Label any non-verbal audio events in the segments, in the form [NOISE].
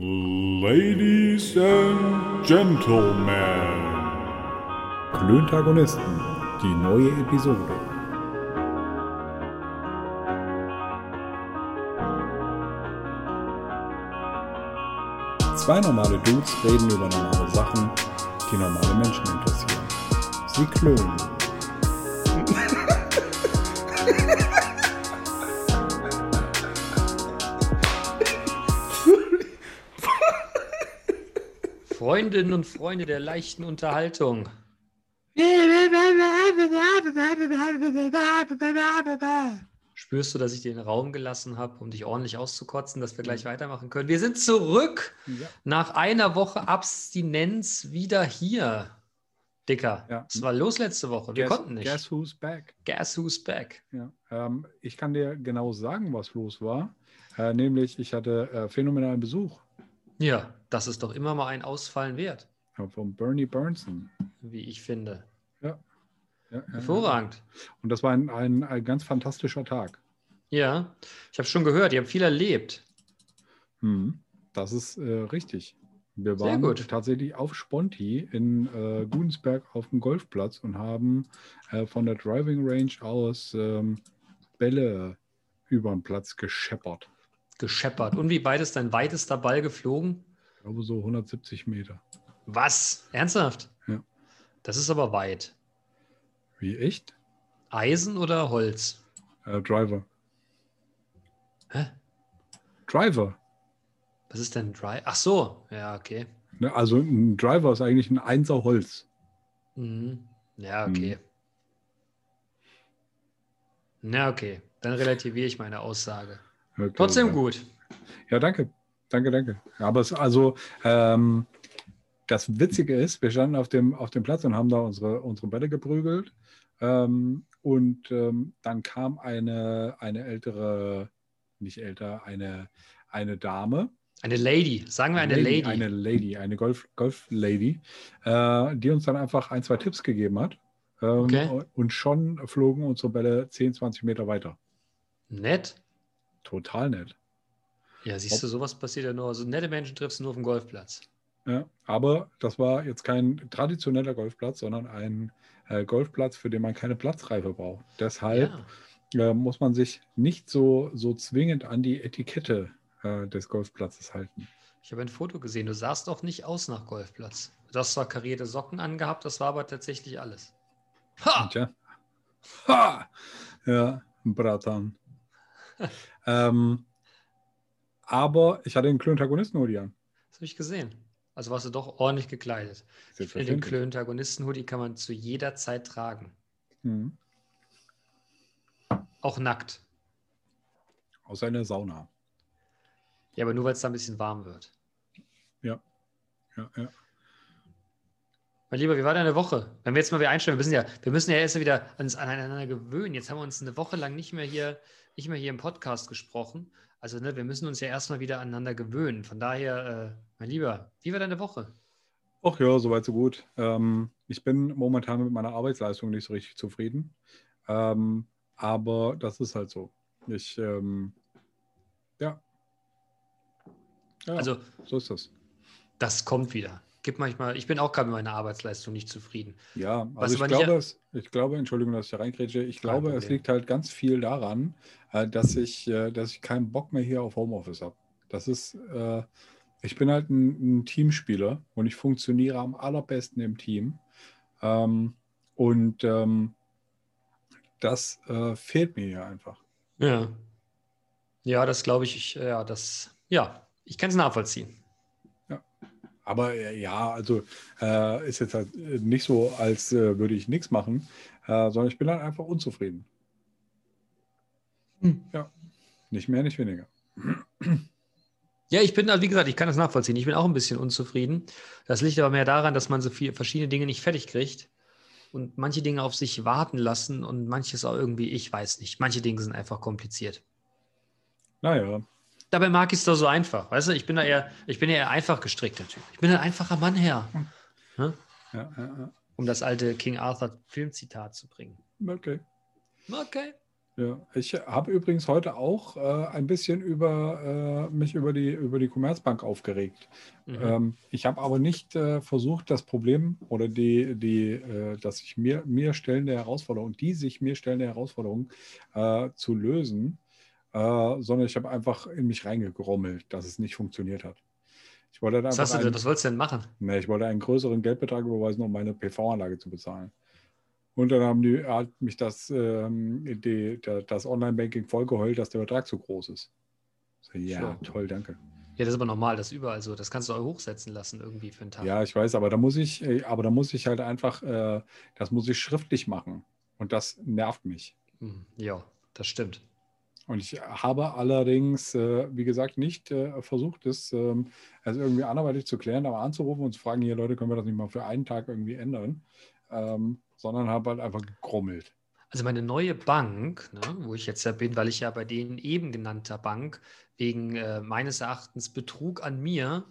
Ladies and Gentlemen. Klöntagonisten, die neue Episode. Zwei normale Dudes reden über normale Sachen, die normale Menschen interessieren. Sie klönen. Freundinnen und Freunde der leichten Unterhaltung. Spürst du, dass ich dir den Raum gelassen habe, um dich ordentlich auszukotzen, dass wir gleich weitermachen können? Wir sind zurück Ja. nach einer Woche Abstinenz wieder hier. Dicker, Ja. was war los letzte Woche? Wir Guess, konnten nicht. Guess who's back? Guess who's back? Ja. Ähm, ich kann dir genau sagen, was los war. Äh, nämlich, ich hatte äh, phänomenalen Besuch Ja, das ist doch immer mal ein Ausfallen wert, äh, von Bernie Burnson. wie ich finde. Ja. Ja, ja, ja. Hervorragend. Und das war ein, ein, ein ganz fantastischer Tag. Ja, ich habe schon gehört, ihr habt viel erlebt. Hm, Das ist äh, richtig. Wir waren tatsächlich auf Sponti in äh, Gudensberg auf dem Golfplatz und haben äh, von der Driving Range aus ähm, Bälle über den Platz gescheppert. Gescheppert. Und wie weit ist dein weitester Ball geflogen? Ich glaube so 170 Meter. Was? Ernsthaft? Ja. Das ist aber weit. Wie echt? Eisen oder Holz? Äh, Driver. Hä? Driver. Was ist denn Dry? Ach so, ja, okay. Ne, also ein Driver ist eigentlich ein Einser Holz. Mhm. Ja, okay. Na, okay. Dann relativiere ich meine Aussage. Okay, Trotzdem gut. Ja, danke. Danke, danke. Aber es also, ähm, das Witzige ist, wir standen auf dem, auf dem Platz und haben da unsere, unsere Bälle geprügelt. Ähm, und ähm, dann kam eine, eine ältere, nicht älter, eine, eine Dame. Eine Lady. Sagen wir eine Lady. Eine Lady, eine Golf, Golf-Lady, äh, die uns dann einfach ein, zwei Tipps gegeben hat. Ähm, Okay. Und schon flogen unsere Bälle 10, 20 Meter weiter. Nett. Total nett. Ja, siehst du, sowas passiert ja nur. Also nette Menschen triffst du nur auf dem Golfplatz. Ja, aber das war jetzt kein traditioneller Golfplatz, sondern ein äh, Golfplatz, für den man keine Platzreife braucht. Deshalb Ja. äh, muss man sich nicht so, so zwingend an die Etikette äh, des Golfplatzes halten. Ich habe ein Foto gesehen. Du sahst auch nicht aus nach Golfplatz. Du hast zwar karierte Socken angehabt, das war aber tatsächlich alles. Ha! Tja. Ha! Ja, Bratan. Ähm, aber ich hatte den Klöntagonisten-Hoodie an. Das habe ich gesehen. Also warst du doch ordentlich gekleidet. Ich finde, den. Klöntagonisten-Hoodie kann man zu jeder Zeit tragen. Mhm. Auch nackt. Außer in der Sauna. Ja, aber nur weil es da ein bisschen warm wird. Ja, ja. Mein Lieber, wie war deine Woche? Wenn wir jetzt mal wieder einstellen, wir müssen ja, wir müssen ja erst wieder uns aneinander gewöhnen. Jetzt haben wir uns eine Woche lang nicht mehr hier, nicht mehr hier im Podcast gesprochen. Also, ne, wir müssen uns ja erstmal wieder aneinander gewöhnen. Von daher, äh, mein Lieber, wie war deine Woche? Ach ja, soweit so gut. Ähm, ich bin momentan mit meiner Arbeitsleistung nicht so richtig zufrieden. Ähm, aber das ist halt so. Ich, ähm, ja. ja. Also, so ist das. das kommt wieder. Gibt manchmal, ich bin auch gerade mit meiner Arbeitsleistung nicht zufrieden. Ja, Was also ich glaube, es, ich glaube, Entschuldigung, dass ich da reinkrätsche, ich glaube, es Problem. liegt halt ganz viel daran, äh, dass ich, äh, dass ich keinen Bock mehr hier auf Homeoffice habe. Das ist, äh, ich bin halt ein, ein Teamspieler und ich funktioniere am allerbesten im Team. Ähm, und ähm, das fehlt mir hier einfach. Ja. Ja, das glaube ich, ich, ja, das, ja, ich kann es nachvollziehen. Aber äh, ja, also äh, ist jetzt halt äh, nicht so, als äh, würde ich nichts machen, äh, sondern ich bin halt einfach unzufrieden. Hm. Ja, nicht mehr, nicht weniger. [CLEARS THROAT] Ja, ich bin, also wie gesagt, ich kann das nachvollziehen. Ich bin auch ein bisschen unzufrieden. Das liegt aber mehr daran, dass man so viele verschiedene Dinge nicht fertig kriegt und manche Dinge auf sich warten lassen und manches auch irgendwie, ich weiß nicht. Manche Dinge sind einfach kompliziert. Naja, Dabei mag ich es doch so einfach. Weißt du, ich bin da eher, ich bin ja eher einfach gestrickter Typ. Ich bin ein einfacher Mann, Herr. ja, ja, ja. Um das alte King Arthur Filmzitat zu bringen. okay. Okay. Ja, ich habe übrigens heute auch äh, ein bisschen über äh, mich über die über die Commerzbank aufgeregt. Mhm. Ähm, ich habe aber nicht äh, versucht, das Problem oder die, die, äh, dass sich mir, mir stellende Herausforderung, die sich mir stellende Herausforderung äh, zu lösen, äh, sondern ich habe einfach in mich reingegrommelt, dass es nicht funktioniert hat. Ich wollte dann Was, hast du denn, was wolltest du denn machen? nee, ich wollte einen größeren Geldbetrag überweisen, um meine PV-Anlage zu bezahlen. Und dann haben die, hat mich das, ähm, die, der, das Online-Banking vollgeheult, dass der Betrag zu groß ist. So, ja, Sure. toll, danke. Ja, das ist aber normal, das überall so. Das kannst du auch hochsetzen lassen irgendwie für einen Tag. Ja, ich weiß, aber da muss ich, äh, aber da muss ich halt einfach, äh, das muss ich schriftlich machen. Und das nervt mich. Hm, Ja, das stimmt. Und ich habe allerdings, äh, wie gesagt, nicht äh, versucht, das ähm, also irgendwie anderweitig zu klären, aber anzurufen und zu fragen, hier Leute, können wir das nicht mal für einen Tag irgendwie ändern? Ähm, sondern habe halt einfach gegrummelt. Also meine neue Bank, ne, wo ich jetzt ja bin, weil ich ja bei denen eben genannter Bank wegen äh, meines Erachtens Betrug an mir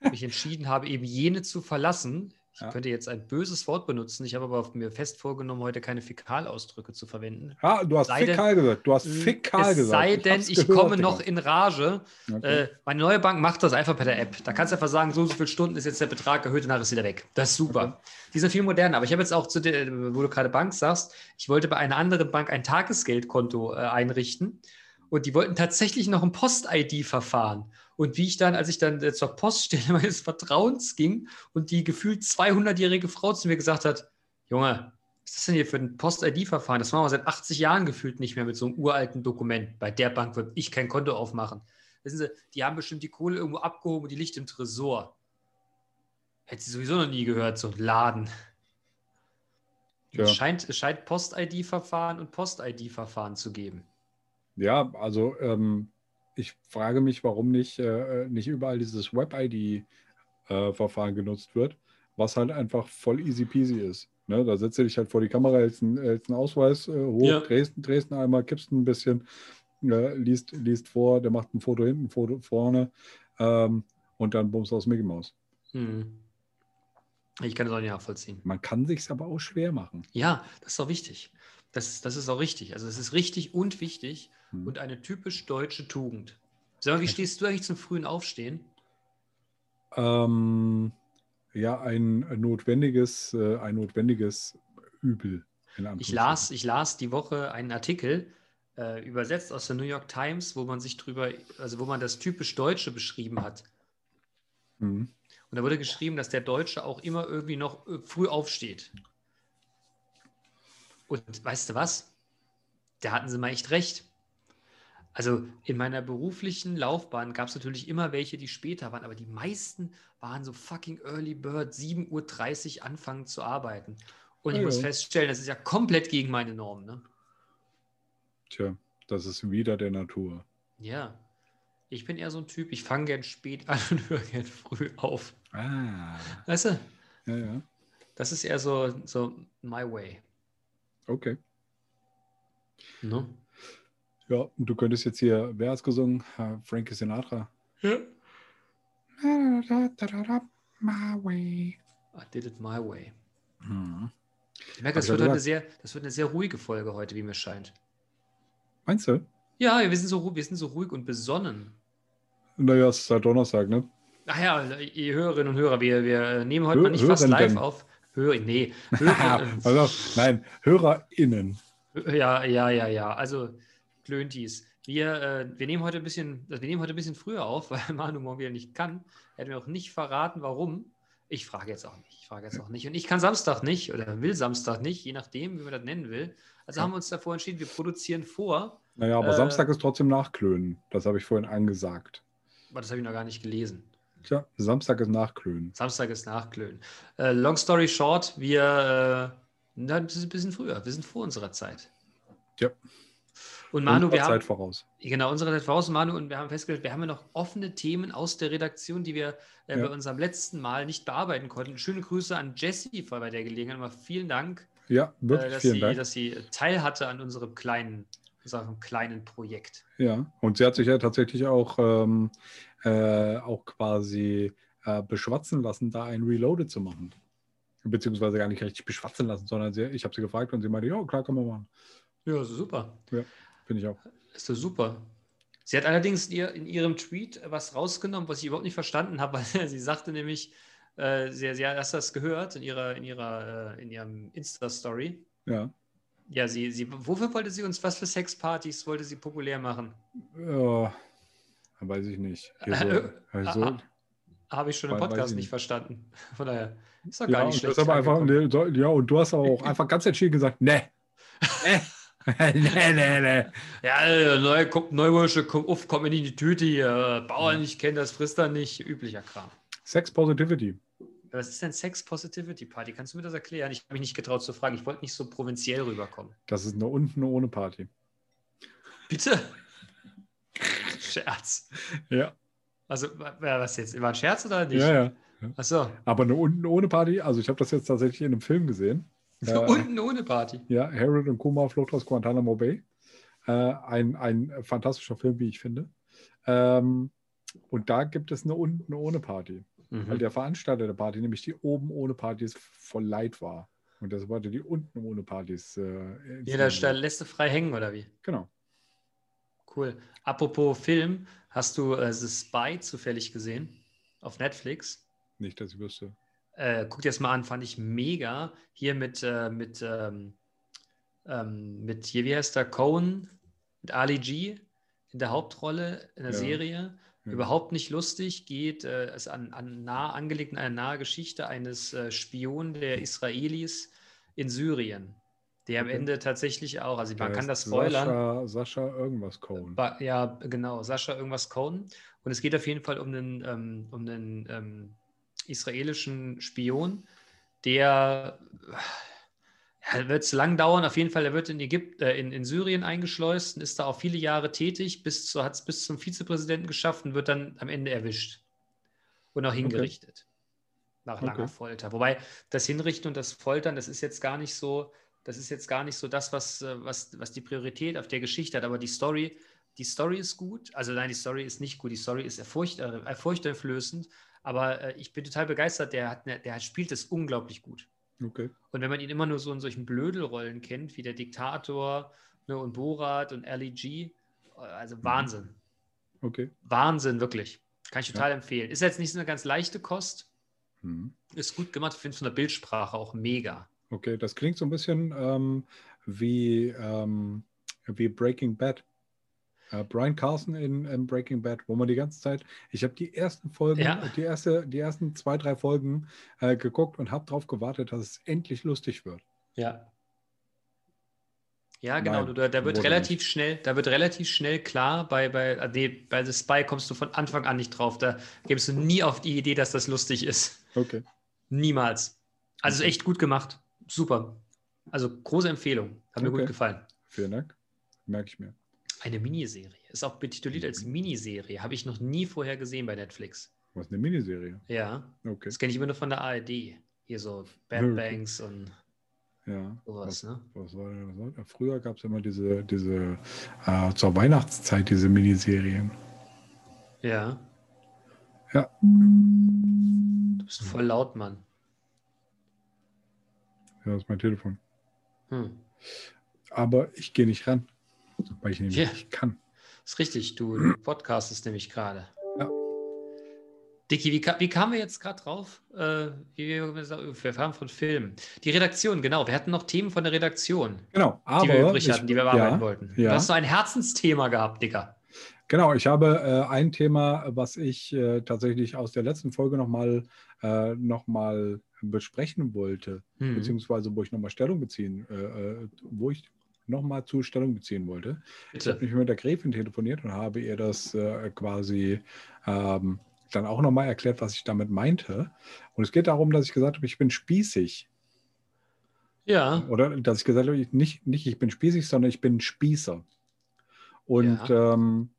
[LAUGHS] mich entschieden habe, eben jene zu verlassen. Ich Ja. könnte jetzt ein böses Wort benutzen. Ich habe aber mir fest vorgenommen, heute keine Fäkalausdrücke zu verwenden. Ah, du hast Sei denn- fäkal gesagt. Du hast fäkal es gesagt. sei denn, hab's ich gehört, komme noch in Rage. Okay. Äh, meine neue Bank macht das einfach per der App. Da kannst du einfach sagen, so und so viele Stunden ist jetzt der Betrag erhöht, danach ist wieder weg. Das ist super. Okay. Die sind viel moderner. Aber ich habe jetzt auch zu der, wo du gerade Bank sagst, ich wollte bei einer anderen Bank ein Tagesgeldkonto äh, einrichten und die wollten tatsächlich noch ein Post-ID-Verfahren. Und wie ich dann, als ich dann zur Poststelle [LAUGHS] meines Vertrauens ging und die gefühlt 200-jährige Frau zu mir gesagt hat, Junge, was ist das denn hier für ein Post-ID-Verfahren? Das machen wir seit 80 Jahren gefühlt nicht mehr mit so einem uralten Dokument. Bei der Bank würde ich kein Konto aufmachen. Wissen Sie, die haben bestimmt die Kohle irgendwo abgehoben und die liegt im Tresor. Hätte sie sowieso noch nie gehört, so ein Laden. Ja. Es scheint, es scheint Post-ID-Verfahren und Post-ID-Verfahren zu geben. Ja, also ähm, ich frage mich, warum nicht, äh, nicht überall dieses Web-ID-Verfahren genutzt wird, was halt einfach voll easy peasy ist. Ne? Da setzt du dich halt vor die Kamera, hältst einen, hältst einen Ausweis äh, hoch, Ja. drehst, drehst ihn einmal, kippst ein bisschen, äh, liest, liest vor, der macht ein Foto hinten, ein Foto vorne ähm, und dann bummst du aus Mickey Mouse. Hm. Ich kann das auch nicht nachvollziehen. Man kann sich aber auch schwer machen. Ja, das ist auch wichtig. Das, ist- das ist auch richtig. Also es ist richtig und wichtig Hm. und eine typisch deutsche Tugend. Sag mal, wie stehst du eigentlich zum frühen Aufstehen? Ähm, ja, ein notwendiges, äh, ein notwendiges Übel. Ich las, ich las die Woche einen Artikel, äh, übersetzt aus der New York Times, wo man sich drüber, also wo man das typisch Deutsche beschrieben hat. Mhm. Und da wurde geschrieben, dass der Deutsche auch immer irgendwie noch äh, früh aufsteht. Und weißt du was? Da hatten sie mal echt recht. Also in meiner beruflichen Laufbahn gab es natürlich immer welche, die später waren, aber die meisten waren so fucking Early Bird, 7.30 Uhr anfangen zu arbeiten. Und ich Ja, muss feststellen, das ist ja komplett gegen meine Norm. Ne? Tja, das ist wieder der Natur. Ja. Ich bin eher so ein Typ, ich fange gern spät an und höre gern früh auf. Ah, Weißt du, ja, ja. das ist eher so, so my way. Okay. Ne? Ja, und du könntest jetzt hier, wer hat's gesungen? Äh, Frankie Sinatra. Ja. My way. I did it my way. Hm. Ich merke, das wird, heute sehr, das wird eine sehr ruhige Folge heute, wie mir scheint. Meinst du? Ja, wir sind so, wir sind so ruhig und besonnen. Naja, es ist halt Donnerstag, ne? Ach ja, ihr Hörerinnen und Hörer, wir, wir nehmen heute Hö- mal nicht fast live auf. Hör, nee, [LAUGHS] Hörer, also, nein, HörerInnen. ja, ja, ja, ja. Also Klöntis. Wir, äh, wir nehmen heute ein bisschen, also wir nehmen heute ein bisschen früher auf, [LAUGHS] weil Manu morgen wieder nicht kann. Er hat mir auch nicht verraten, warum. Ich frage jetzt auch nicht. Ich frage jetzt auch nicht. Und ich kann Samstag nicht oder will Samstag nicht, je nachdem, wie man das nennen will. Also Ja. haben wir uns davor entschieden, wir produzieren vor. Naja, aber Äh. Samstag ist trotzdem Nachklönen. Das habe ich vorhin angesagt. Aber das habe ich noch gar nicht gelesen. Tja, Samstag ist Nachklönen. Samstag ist Nachklönen. Äh, long story short, wir äh, na, das ist ein bisschen früher. Wir sind vor unserer Zeit. Ja. Und Manu, wir Unserer Zeit haben, voraus. genau, unsere Zeit voraus, Manu, und wir haben festgestellt, wir haben ja noch offene Themen aus der Redaktion, die wir äh, Ja. bei unserem letzten Mal nicht bearbeiten konnten. Schöne Grüße an Jessie bei der Gelegenheit. Mal vielen Dank, Ja, äh, wirklich dass, vielen sie, Dank. dass sie teilhatte an unserem kleinen, unserem kleinen Projekt. Ja, und sie hat sich ja tatsächlich auch, ähm, äh, auch quasi äh, beschwatzen lassen, da ein Reloaded zu machen. Beziehungsweise gar nicht richtig beschwatzen lassen, sondern sie, ich habe sie gefragt und sie meinte, ja, klar, kann man machen. Ja, super. Finde ich auch. Ist doch super. Sie hat allerdings in ihrem Tweet was rausgenommen, was ich überhaupt nicht verstanden habe, weil [LAUGHS] sie sagte nämlich, äh, sie, sie hat das gehört in ihrer, in ihrer, äh, in ihrem Insta-Story. Ja. Ja, sie, sie, wofür wollte sie uns, was für Sexpartys wollte sie populär machen? Ja, weiß ich nicht. Hier so, Äh, also, ah, Habe ich schon im Podcast ich nicht nicht. verstanden. [LAUGHS] Von daher ist doch ja, gar und nicht schlecht. einfach, nee, ja, und du hast auch [LAUGHS] einfach ganz entschieden gesagt, ne. [LAUGHS] Nee. nee, nee, nee. Ja, äh, neu, kommt Neuwursche, komm auf, komm in die Tüte hier. Bauern nicht kennen, das frisst er nicht. Üblicher Kram. Sex Positivity. Was ist denn Sex Positivity Party? Kannst du mir das erklären? Ich habe mich nicht getraut zu fragen. Ich wollte nicht so provinziell rüberkommen. Das ist eine unten ohne Party. Bitte? Scherz. Ja. Also, wa- wa- was jetzt? War ein Scherz oder nicht? Ja, ja. Achso. Aber eine unten ohne Party, also ich habe das jetzt tatsächlich in einem Film gesehen. [LAUGHS] Äh, Unten ohne Party. Ja, Harold und Kuma, Flucht aus Guantanamo Bay. Äh, ein, ein fantastischer Film, wie ich finde. Ähm, und da gibt es eine unten ohne Party. Weil Mhm. der Veranstalter der Party, nämlich die oben ohne Partys, voll leid war. Und das wollte die unten ohne Partys. Äh, Stelle rufen. lässt du frei hängen, oder wie? Genau. Cool. Apropos Film, hast du äh, The Spy zufällig gesehen? Auf Netflix? Nicht, dass ich wüsste. Äh, guck dir das mal an, fand ich mega. Hier mit, äh, mit, ähm, ähm, mit hier, wie heißt der, Cohen, mit Ali G in der Hauptrolle in der Ja. Serie. Ja. Überhaupt nicht lustig, geht, äh, ist an, an nah angelegt in eine nahe Geschichte eines äh, Spion der Israelis in Syrien, der am Okay. Ende tatsächlich auch, also man Der kann das spoilern. Sascha, Sascha irgendwas Cohen. Ba- Ja, genau, Sascha irgendwas Cohen. Und es geht auf jeden Fall um einen, ähm, um einen ähm, israelischen Spion, der ja, wird es lang dauern. Auf jeden Fall, er wird in, Ägypten, äh, in, in Syrien eingeschleust und ist da auch viele Jahre tätig, bis zu, hat es bis zum Vizepräsidenten geschafft und wird dann am Ende erwischt und auch hingerichtet. Nach langer Okay. Folter. Wobei das Hinrichten und das Foltern, das ist jetzt gar nicht so, das ist jetzt gar nicht so das, was, äh, was, was die Priorität auf der Geschichte hat, aber die Story, die Story ist gut. Also nein, die Story ist nicht gut, die Story ist erfurcht, äh, erfurchteinflößend, aber äh, ich bin total begeistert, der, hat ne, der spielt es unglaublich gut. Okay. Und wenn man ihn immer nur so in solchen Blödelrollen kennt, wie der Diktator ne, und Borat und LEG, äh, also Wahnsinn. Okay. Wahnsinn, wirklich. Kann ich total empfehlen. Ist jetzt nicht so eine ganz leichte Kost, Hm. ist gut gemacht, finde von der Bildsprache auch mega. Okay, das klingt so ein bisschen ähm, wie, ähm, wie Breaking Bad. Äh, Brian Carson in, in Breaking Bad, wo man die ganze Zeit, ich habe die ersten Folgen, Ja. die, erste, die ersten zwei, drei Folgen äh, geguckt und habe darauf gewartet, dass es endlich lustig wird. Ja. Ja, genau. Nein, da, da wird relativ schnell, da wird relativ schnell klar, bei, bei, äh, nee, bei The Spy kommst du von Anfang an nicht drauf. Da gibst du nie auf die Idee, dass das lustig ist. Okay. Niemals. Also echt gut gemacht. Super. Also große Empfehlung. Hat mir Okay. gut gefallen. Vielen Dank. Merke ich mir. Eine Miniserie. Ist auch betituliert als Miniserie. Habe ich noch nie vorher gesehen bei Netflix. Was eine Miniserie. Ja. Okay. Das kenne ich immer nur von der ARD. Hier so Bad Okay. Banks und Ja. sowas, Was, ne? was war denn was war denn? Früher gab es immer diese, diese äh, zur Weihnachtszeit diese Miniserien. Ja. Ja. Du bist voll laut, Mann. Ja, das ist mein Telefon. Hm. Aber ich gehe nicht ran, weil ich nämlich Ja. nicht kann. Ist richtig, du [CLEARS THROAT] podcastest nämlich gerade. Ja. Dicky, wie, wie kamen wir jetzt gerade drauf? Äh, wir wir haben von Filmen. Die Redaktion, genau. Wir hatten noch Themen von der Redaktion, Genau, aber die wir übrig ich- hatten, die wir bearbeiten ja, wollten. ja. Du hast so ein Herzensthema gehabt, Digga. Genau, ich habe äh, ein Thema, was ich äh, tatsächlich aus der letzten Folge nochmal äh, noch mal besprechen wollte, Hm. beziehungsweise wo ich nochmal Stellung beziehen, äh, äh, wo ich nochmal zu Stellung beziehen wollte. Ich habe Bitte. mich mit der Gräfin telefoniert und habe ihr das äh, quasi ähm, dann auch nochmal erklärt, was ich damit meinte. Und es geht darum, dass ich gesagt habe, ich bin spießig. Ja. Oder dass ich gesagt habe, ich nicht, nicht ich bin spießig, sondern ich bin Spießer. Und ähm,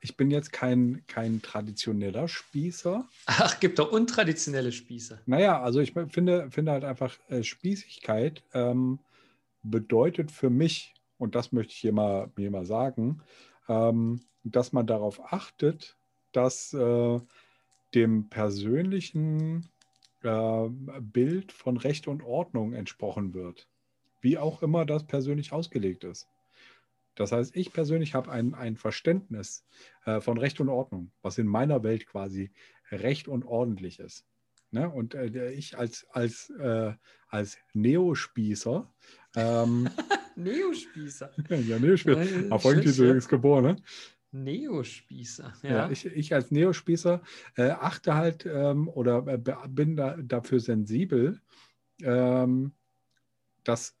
ich bin jetzt kein, kein traditioneller Spießer. Ach, gibt doch untraditionelle Spieße. Naja, also ich finde, finde halt einfach, äh, Spießigkeit ähm, bedeutet für mich, und das möchte ich hier mal, hier mal sagen, ähm, dass man darauf achtet, dass äh, dem persönlichen äh, Bild von Recht und Ordnung entsprochen wird. Wie auch immer das persönlich ausgelegt ist. Das heißt, ich persönlich habe ein, ein Verständnis äh, von Recht und Ordnung, was in meiner Welt quasi recht und ordentlich ist. Ne? Und äh, ich als, als, äh, als Neospießer. Ähm, [LAUGHS] Neospießer. ja, Neospießer. Äh, Auf schön, ja. ist geboren, ne? Neospießer. Ja. Ja, ich, ich als Neospießer äh, achte halt ähm, oder äh, bin da, dafür sensibel, ähm, dass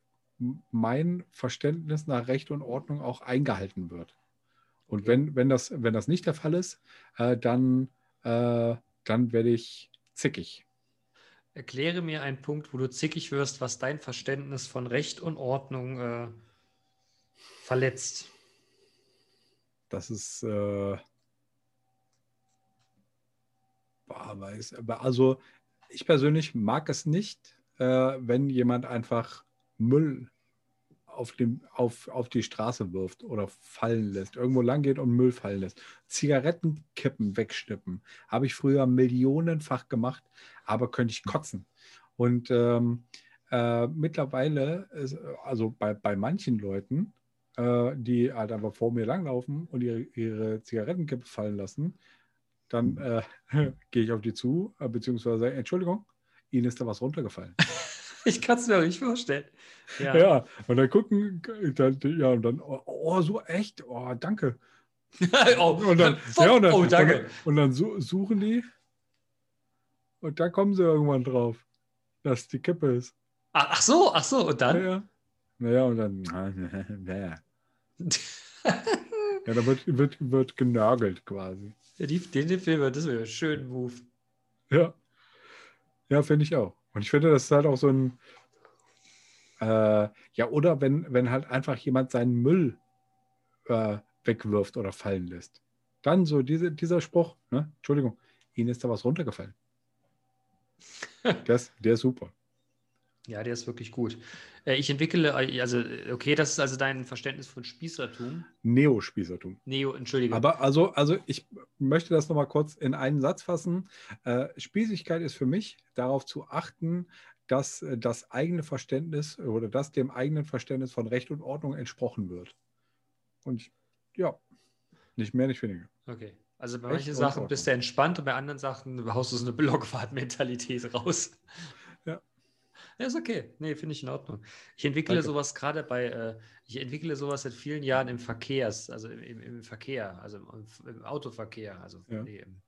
mein Verständnis nach Recht und Ordnung auch eingehalten wird. Und wenn, wenn, das, wenn das nicht der Fall ist, äh, dann, äh, dann werde ich zickig. Erkläre mir einen Punkt, wo du zickig wirst, was dein Verständnis von Recht und Ordnung äh, verletzt. Das ist, äh, also ich persönlich mag es nicht, äh, wenn jemand einfach Müll auf, dem, auf, auf die Straße wirft oder fallen lässt, irgendwo lang geht und Müll fallen lässt. Zigarettenkippen wegschnippen. Habe ich früher millionenfach gemacht, aber könnte ich kotzen. Und ähm, äh, mittlerweile, ist, also bei, bei manchen Leuten, äh, die halt einfach vor mir langlaufen und ihre, ihre Zigarettenkippe fallen lassen, dann äh, [LAUGHS] gehe ich auf die zu, äh, beziehungsweise Entschuldigung, Ihnen ist da was runtergefallen. [LAUGHS] [LAUGHS] Ich kann es mir nicht vorstellen. Ja. Ja, und dann gucken, dann, ja, und dann, oh, oh, so echt, oh, danke. [LAUGHS] oh, Und dann, ja, und dann, oh, danke. Und dann, und dann suchen die und da kommen sie irgendwann drauf, dass die Kippe ist. Ach, ach so, ach so, und dann? Naja, naja und dann, [LAUGHS] naja. Ja, da wird, wird, wird genörgelt quasi. Ja, die, den Film, das wäre ein schöner Move. Ja. Ja, finde ich auch. Und ich finde, das ist halt auch so ein, äh, ja, oder wenn, wenn halt einfach jemand seinen Müll äh, wegwirft oder fallen lässt. Dann so diese, dieser Spruch, ne? Entschuldigung, Ihnen ist da was runtergefallen. [LAUGHS] Der ist, der ist super. Ja, der ist wirklich gut. Äh, Ich entwickle, äh, also, okay, das ist also dein Verständnis von Spießertum. Neospießertum. Neo, entschuldige. Aber also, also ich möchte das nochmal kurz in einen Satz fassen. Äh, Spießigkeit ist für mich darauf zu achten, dass äh, das eigene Verständnis oder dass dem eigenen Verständnis von Recht und Ordnung entsprochen wird. Und ja, nicht mehr, nicht weniger. Okay. Also bei Recht manchen und Sachen bist du entspannt und bei anderen Sachen haust du so eine Blockfahrt-Mentalität raus. Ja. Ist okay. Nee, finde ich in Ordnung. Ich entwickle Danke. sowas gerade bei, äh, ich entwickle sowas seit vielen Jahren im Verkehrs, also im, im, im Verkehr, also im, im Autoverkehr, also, Ja. nee, im,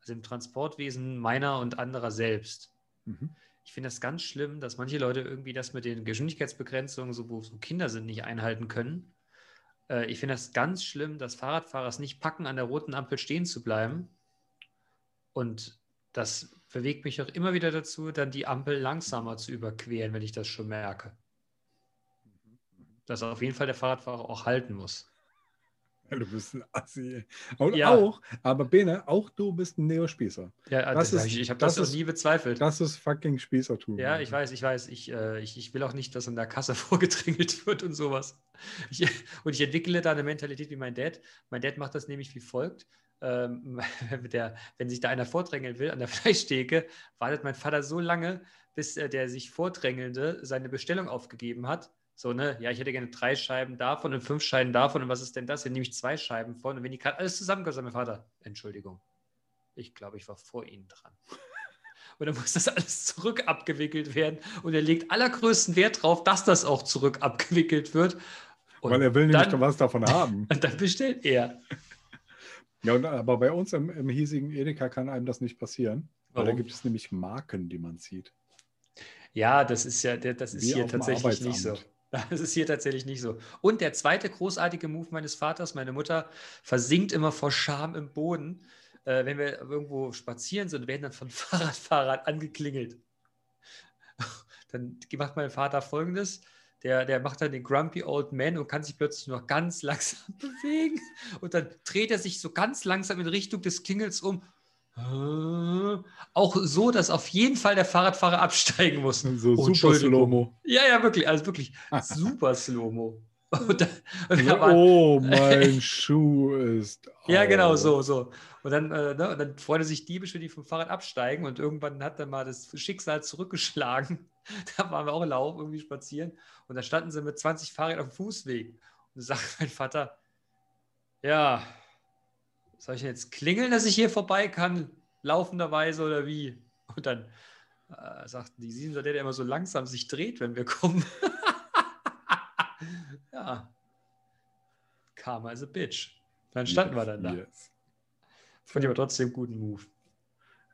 also im Transportwesen meiner und anderer selbst. Mhm. Ich finde das ganz schlimm, dass manche Leute irgendwie das mit den Geschwindigkeitsbegrenzungen, so, wo so Kinder sind, nicht einhalten können. Äh, ich finde das ganz schlimm, dass Fahrradfahrer es nicht packen, an der roten Ampel stehen zu bleiben. Und das bewegt mich auch immer wieder dazu, dann die Ampel langsamer zu überqueren, wenn ich das schon merke. Dass auf jeden Fall der Fahrradfahrer auch halten muss. Ja, Du bist ein Assi. Und Ja. auch, aber Bene, auch du bist ein Neospießer. Ja, Das das ist- ich, ich habe das das, ist- nie bezweifelt. Das ist fucking Spießertum. Ja, ich weiß, ich weiß. Ich, äh, ich, ich will auch nicht, dass an der Kasse [LAUGHS] vorgedrängelt wird und sowas. Ich, und ich entwickle da eine Mentalität wie mein Dad. Mein Dad macht das nämlich wie folgt. Ähm, [LAUGHS] wenn der, wenn sich da einer vordrängeln will an der [LAUGHS] Fleischtheke, wartet mein Vater so lange, bis äh, der sich Vordrängelnde seine Bestellung aufgegeben hat. So, ne, ja, ich hätte gerne drei Scheiben davon und fünf Scheiben davon. Und was ist denn das? Hier nehme ich zwei Scheiben von. Und wenn die gerade alles zusammenkommt, sagt mein Vater, Entschuldigung, ich glaube, ich war vor Ihnen dran. [LAUGHS] Und dann muss das alles zurück abgewickelt werden. Und er legt allergrößten Wert darauf, dass das auch zurück abgewickelt wird. Und Weil er will nämlich dann, was davon haben. Und dann bestellt er. Ja, und, aber bei uns im, im hiesigen Edeka kann einem das nicht passieren. Weil da Warum? gibt es nämlich Marken, die man sieht. Ja, das ist ja, das ist Wie hier tatsächlich nicht so. [LAUGHS] Das ist hier tatsächlich nicht so. Und der zweite großartige Move meines Vaters, meine Mutter, versinkt immer vor Scham im Boden, äh, wenn wir irgendwo spazieren sind, werden dann von [LAUGHS] Fahrradfahrern angeklingelt. Dann macht mein Vater folgendes. Der, der macht dann den Grumpy Old Man und kann sich plötzlich noch ganz [LAUGHS] langsam bewegen. Und dann dreht er sich so ganz langsam in Richtung des Klingels um. Auch so, dass auf jeden Fall der Fahrradfahrer absteigen muss. So Oh, super. Slow-Mo. Ja, ja, wirklich, also wirklich [LAUGHS] super Slow-Mo. [LAUGHS] Und dann, und wir waren- Oh, [LAUGHS] mein Schuh ist. ja, genau, auf. so, so. Und dann, äh, ne, und dann freuen sich diebisch, die vom Fahrrad absteigen und irgendwann hat dann mal das Schicksal zurückgeschlagen. [LAUGHS] Da waren wir auch lau irgendwie spazieren und da standen sie mit 20 Fahrrädern auf dem Fußweg. Dann sagt mein Vater, ja, soll ich denn jetzt klingeln, dass ich hier vorbei kann, laufenderweise oder wie? Und dann äh, sagten die, Sie sind der, der immer so langsam sich dreht, wenn wir kommen. Ja. [LAUGHS] Karma is a bitch. Dann standen wir dann da. Yes. Fand ich aber trotzdem guten Move.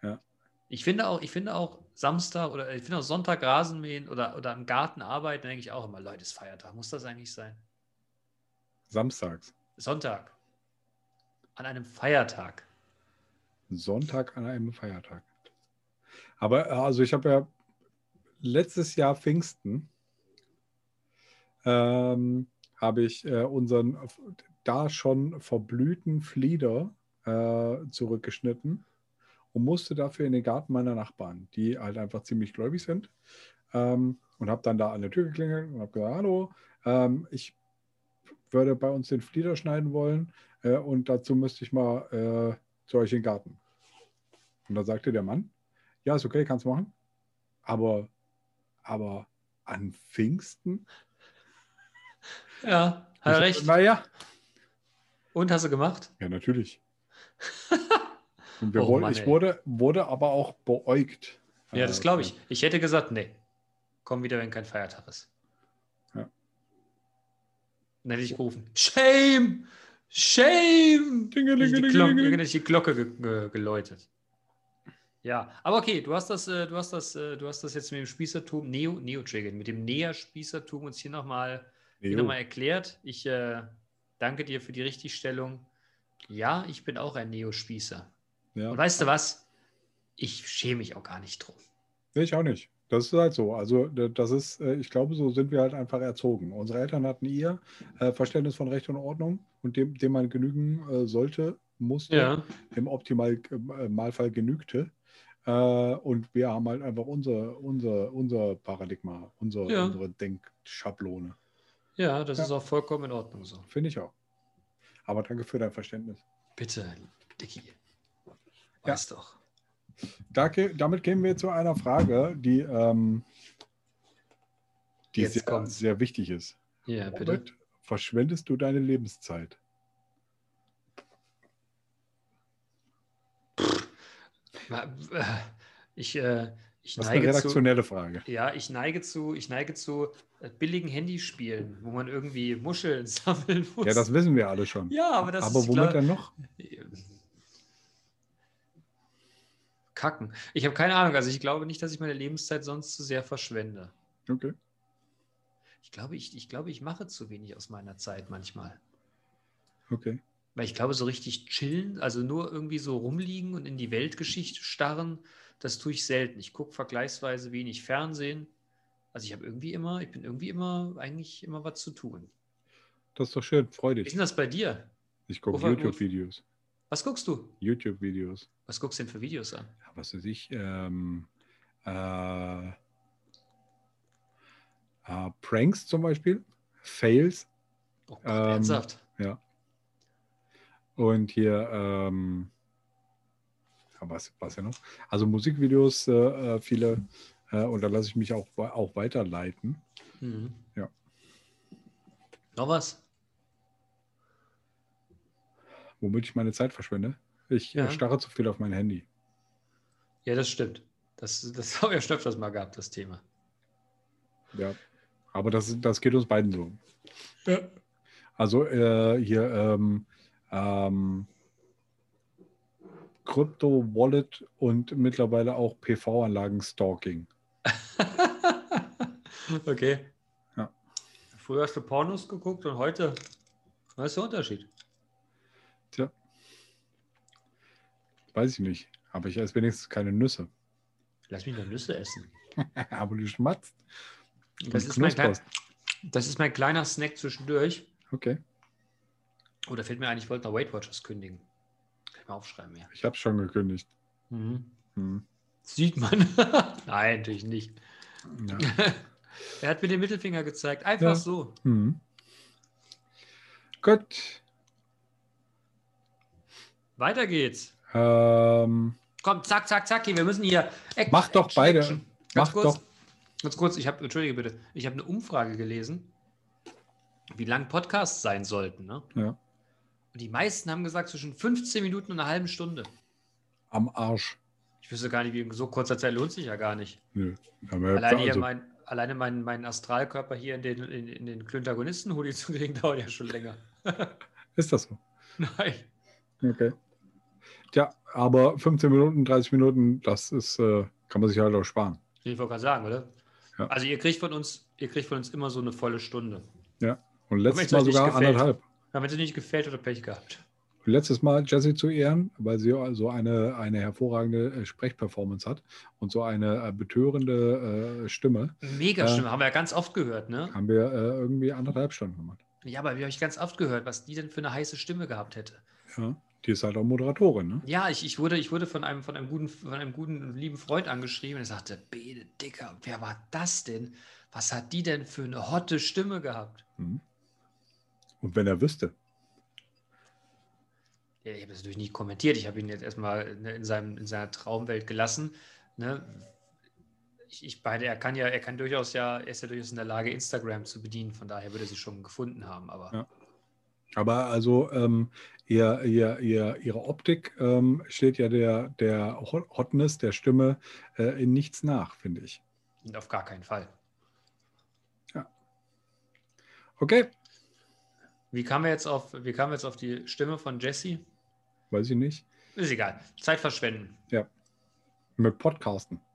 Ja. Ich finde auch, ich finde auch Samstag oder ich finde auch Sonntag Rasenmähen oder, oder im Garten arbeiten, denke ich auch immer, Leute, ist Feiertag. Muss das eigentlich sein? Samstags. Sonntag. An einem Feiertag. Sonntag an einem Feiertag. Aber äh, also ich habe ja letztes Jahr Pfingsten ähm, habe ich äh, unseren da schon verblühten Flieder äh, zurückgeschnitten und musste dafür in den Garten meiner Nachbarn, die halt einfach ziemlich gläubig sind. Ähm, und habe dann da an der Tür geklingelt und habe gesagt, hallo, ähm, ich würde bei uns den Flieder schneiden wollen äh, und dazu müsste ich mal äh, zu euch in den Garten. Und da sagte der Mann, ja, ist okay, kannst machen. Aber, aber an Pfingsten? Ja, hat er recht. Naja, Und hast du gemacht? ja, natürlich. [LAUGHS] Und wir Oh wollten, Mann, ich wurde, wurde aber auch beäugt. Ja, das Äh, glaube ich. Ich hätte gesagt, nee. Komm wieder, wenn kein Feiertag ist. Ja. Dann hätte ich gerufen, Shame! Shame! Ich die, Glocke, Dingelingelingeling. hätte ich die Glocke ge ge geläutet. Ja, aber okay, du hast das, äh, du hast das, äh, du hast das jetzt mit dem Spießertum, Neo, Neo mit dem Näher-Spießertum uns hier nochmal hier noch mal erklärt. Ich äh, danke dir für die Richtigstellung. Ja, ich bin auch ein Neo-Spießer. Ja. Und weißt du was? Ich schäme mich auch gar nicht drum. Ich auch nicht. Das ist halt so. Also das ist, äh, ich glaube, so sind wir halt einfach erzogen. Unsere Eltern hatten ihr äh, Verständnis von Recht und Ordnung und dem, dem man genügen äh, sollte, musste, im Optimalfall genügte. Und wir haben halt einfach unser, unser, unser Paradigma, unser, Ja. unsere Denkschablone. Ja, das Ja. ist auch vollkommen in Ordnung so. Finde ich auch. Aber danke für dein Verständnis. Bitte, Dicky. Weiß doch. Da, ge- damit gehen wir zu einer Frage, die, ähm, die Jetzt sehr, kommt's. sehr wichtig ist. Ja, bitte. Womit verschwendest du deine Lebenszeit? Äh, Ich, äh, ich Das ist eine neige zu. redaktionelle Frage. Ja, ich neige zu, ich neige zu äh, billigen Handyspielen, wo man irgendwie Muscheln [LAUGHS] sammeln muss. Ja, das wissen wir alle schon. ja aber das Aber ist womit klar. denn noch? Kacken. Ich habe keine Ahnung. Also ich glaube nicht, dass ich meine Lebenszeit sonst zu sehr verschwende. Okay. Ich glaube, ich, ich glaube, ich mache zu wenig aus meiner Zeit manchmal. Okay. Weil ich glaube, so richtig chillen, also nur irgendwie so rumliegen und in die Weltgeschichte starren, das tue ich selten. Ich gucke vergleichsweise wenig Fernsehen. Also ich habe irgendwie immer, ich bin irgendwie immer, eigentlich immer was zu tun. Das ist doch schön. Freu Wie ist dich. denn das bei dir? Ich gucke YouTube-Videos. Was guckst du? YouTube-Videos. Was guckst du denn für Videos an? Ja, was weiß ich? Ähm, äh, äh, Pranks zum Beispiel. Fails. Oh Gott, Ähm, ernsthaft. Und hier, ähm, was, was ja noch? Also Musikvideos, äh, äh, viele. Äh, und da lasse ich mich auch, auch weiterleiten. Mhm. ja. Noch was? Womit ich meine Zeit verschwende. Ich Ja. starre zu viel auf mein Handy. Ja, das stimmt. Das, das [LAUGHS] haben wir schon öfters mal gehabt, das Thema. Ja. Aber das, das geht uns beiden so. Ja. Also äh, hier ähm, ähm, Krypto, Wallet und mittlerweile auch PV-Anlagen-Stalking. [LAUGHS] okay. Ja. Früher hast du Pornos geguckt und heute, was ist der Unterschied? Tja. Weiß ich nicht. Aber ich esse wenigstens keine Nüsse. Lass mich doch Nüsse essen. [LAUGHS] Aber du schmatzt. Das ist, mein klein, das ist mein kleiner Snack zwischendurch. Okay. Oh, da fällt mir ein, ich wollte noch Weight Watchers kündigen. Aufschreiben, ja. Ich habe schon gekündigt. Mhm. Hm. Sieht man. [LAUGHS] Nein, natürlich nicht. Ja. [LAUGHS] er hat mir den Mittelfinger gezeigt. Einfach Ja. so. Hm. Gut. Weiter geht's. Ähm, Komm, zack, zack, zack. Hier, wir müssen hier. Action, Mach doch Action, beide. Action. Ganz Mach kurz. doch. Ganz kurz, ich habe, entschuldige bitte, ich habe eine Umfrage gelesen. wie lang Podcasts sein sollten. Ne? Ja. Und die meisten haben gesagt, zwischen 15 Minuten und einer halben Stunde. Am Arsch. Ich wüsste gar nicht, wie in so kurzer Zeit lohnt sich ja gar nicht. Nö. Aber Alleine, also, mein, alleine mein, mein Astralkörper hier in den, in, in den Klyntagonisten-Hoodie [LAUGHS] zu kriegen, dauert ja schon länger. [LAUGHS] ist das so? Nein. Okay. Tja, aber 15 Minuten, 30 Minuten, das ist, äh, kann man sich halt auch sparen. Ich wollte gerade sagen, oder? Ja. Also ihr kriegt von uns, ihr kriegt von uns immer so eine volle Stunde. Ja. Und letztes Mal sogar gefällt. anderthalb. Wenn es nicht gefällt oder Pech gehabt. Letztes Mal Jessie zu ehren, weil sie so eine, eine hervorragende äh, Sprechperformance hat und so eine äh, betörende äh, Stimme, Mega Äh, schlimm, haben wir ja ganz oft gehört, ne? haben wir äh, irgendwie anderthalb Stunden gemacht. Ja, aber wir habe ich ganz oft gehört, was die denn für eine heiße Stimme gehabt hätte. Ja. Die ist halt auch Moderatorin, ne? Ja, ich, ich, wurde, ich wurde von einem, von, einem guten, von einem guten, lieben Freund angeschrieben und er sagte, Bede, Dicker, wer war das denn? Was hat die denn für eine hotte Stimme gehabt? Mhm. Und wenn er wüsste. Ja, ich habe das natürlich nicht kommentiert. Ich habe ihn jetzt erstmal ne, in, seinem, in seiner Traumwelt gelassen. Ne? Ich, ich meine, er kann ja, er kann durchaus ja, er ist ja durchaus in der Lage, Instagram zu bedienen. Von daher würde er sie schon gefunden haben. Aber Ja. Aber also ähm, ihr, ihr, ihr, ihre Optik ähm, steht ja der, der Hot- Hotness der Stimme äh, in nichts nach, finde ich. und auf gar keinen Fall. Okay, Wie kamen wir jetzt auf, wie kamen wir jetzt auf die Stimme von Jesse? weiß ich nicht. Ist egal. Zeit verschwenden. Mit Podcasten. [LAUGHS]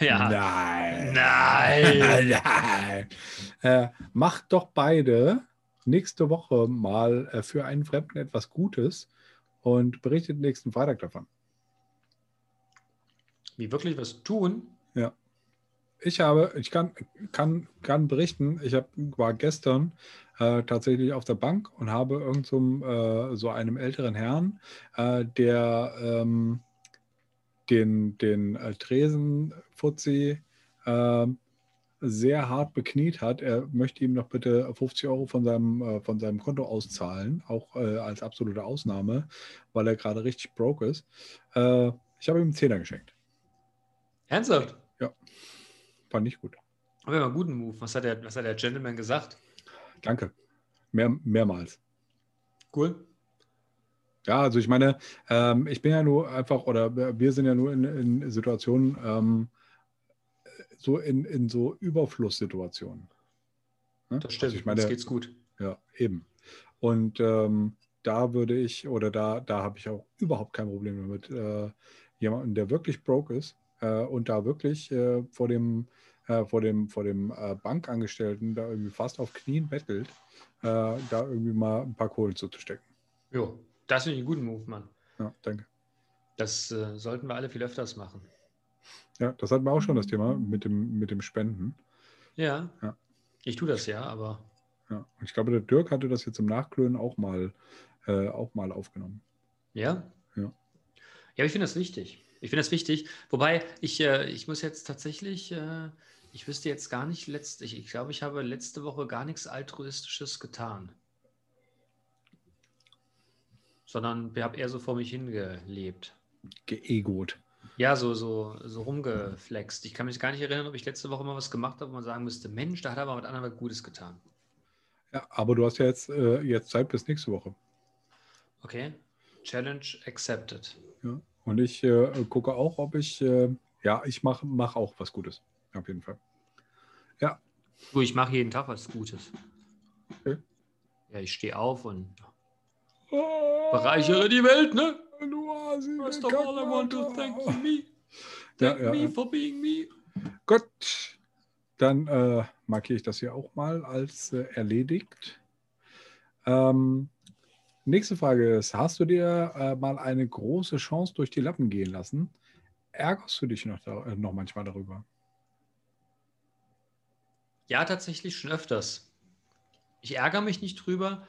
Ja. Nein. Nein. [LAUGHS] Nein. Äh, macht doch beide nächste Woche mal äh, für einen Fremden etwas Gutes und berichtet nächsten Freitag davon. Wie wirklich was tun? Ich habe, ich kann, kann, kann berichten, ich hab, war gestern äh, tatsächlich auf der Bank und habe irgend so, einem, äh, so einem älteren Herrn, äh, der ähm, den, den äh, Tresenfuzzi sehr hart bekniet hat. Er möchte ihm noch bitte 50 Euro von seinem, äh, von seinem Konto auszahlen, auch äh, als absolute Ausnahme, weil er gerade richtig broke ist. Äh, ich habe ihm einen Zehner geschenkt. Ernsthaft? Fand ich gut. Aber einen guten Move. Was hat der, was hat der Gentleman gesagt? Danke. Mehr, mehrmals. Cool. Ja, also ich meine, ähm, ich bin ja nur einfach, oder wir sind ja nur in, in Situationen, ähm, so in, in so Überflusssituationen. Ne? Das stimmt. Also ich meine, Jetzt geht's gut. ja, eben. Und ähm, da würde ich, oder da, da habe ich auch überhaupt kein Problem damit, äh, jemanden, der wirklich broke ist und da wirklich äh, vor dem, äh, vor dem, vor dem äh, Bankangestellten da irgendwie fast auf Knien bettelt, äh, da irgendwie mal ein paar Kohlen zuzustecken. Jo, das finde ich einen guten Move, Mann. Ja, danke. Das äh, sollten wir alle viel öfters machen. Ja, das hatten wir auch schon das Thema mit dem, mit dem Spenden. Ja. Ja. Ich tue das ja, aber Ja. Und ich glaube, der Dirk hatte das jetzt im Nachklönen auch mal, äh, auch mal aufgenommen. ja. Ja. Ja, aber ich finde das wichtig. Ich finde das wichtig. Wobei, ich, äh, ich muss jetzt tatsächlich, äh, ich wüsste jetzt gar nicht, letzt, ich, ich glaube, ich habe letzte Woche gar nichts Altruistisches getan. Sondern ich habe eher so vor mich hingelebt. Geegot. Ja, so, so, so rumgeflext. Ich kann mich gar nicht erinnern, ob ich letzte Woche mal was gemacht habe, wo man sagen müsste, Mensch, da hat er aber mit anderen was Gutes getan. Ja, aber du hast ja jetzt, äh, jetzt Zeit bis nächste Woche. Okay. Challenge accepted. Ja. Und ich äh, gucke auch, ob ich, äh, ja, ich mache mach auch was Gutes. Auf jeden Fall. Du, ich mache jeden Tag was Gutes. Okay. Ja, ich stehe auf und bereichere die Welt, ne? Du Asi, First of all, I want to thank me. Ja, Thank ja, me ja. for being me. Gut, dann äh, markiere ich das hier auch mal als äh, erledigt. Ähm, nächste Frage ist: Hast du dir äh, mal eine große Chance durch die Lappen gehen lassen? Ärgerst du dich noch, da, äh, noch manchmal darüber? Ja, tatsächlich schon öfters. Ich ärgere mich nicht drüber,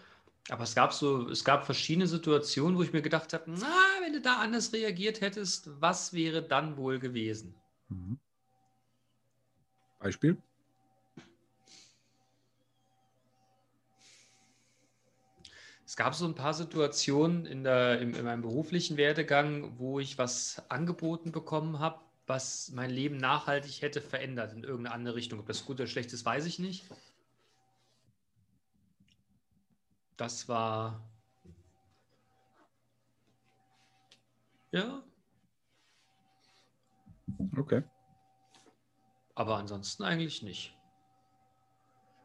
aber es gab so, es gab verschiedene Situationen, wo ich mir gedacht habe, na, wenn du da anders reagiert hättest, was wäre dann wohl gewesen? Mhm. Beispiel? Es gab so ein paar Situationen in, der, in, in meinem beruflichen Werdegang, wo ich was angeboten bekommen habe, was mein Leben nachhaltig hätte verändert in irgendeine andere Richtung. Ob das gut oder schlecht ist, weiß ich nicht. Das war. Ja, Okay. aber ansonsten eigentlich nicht.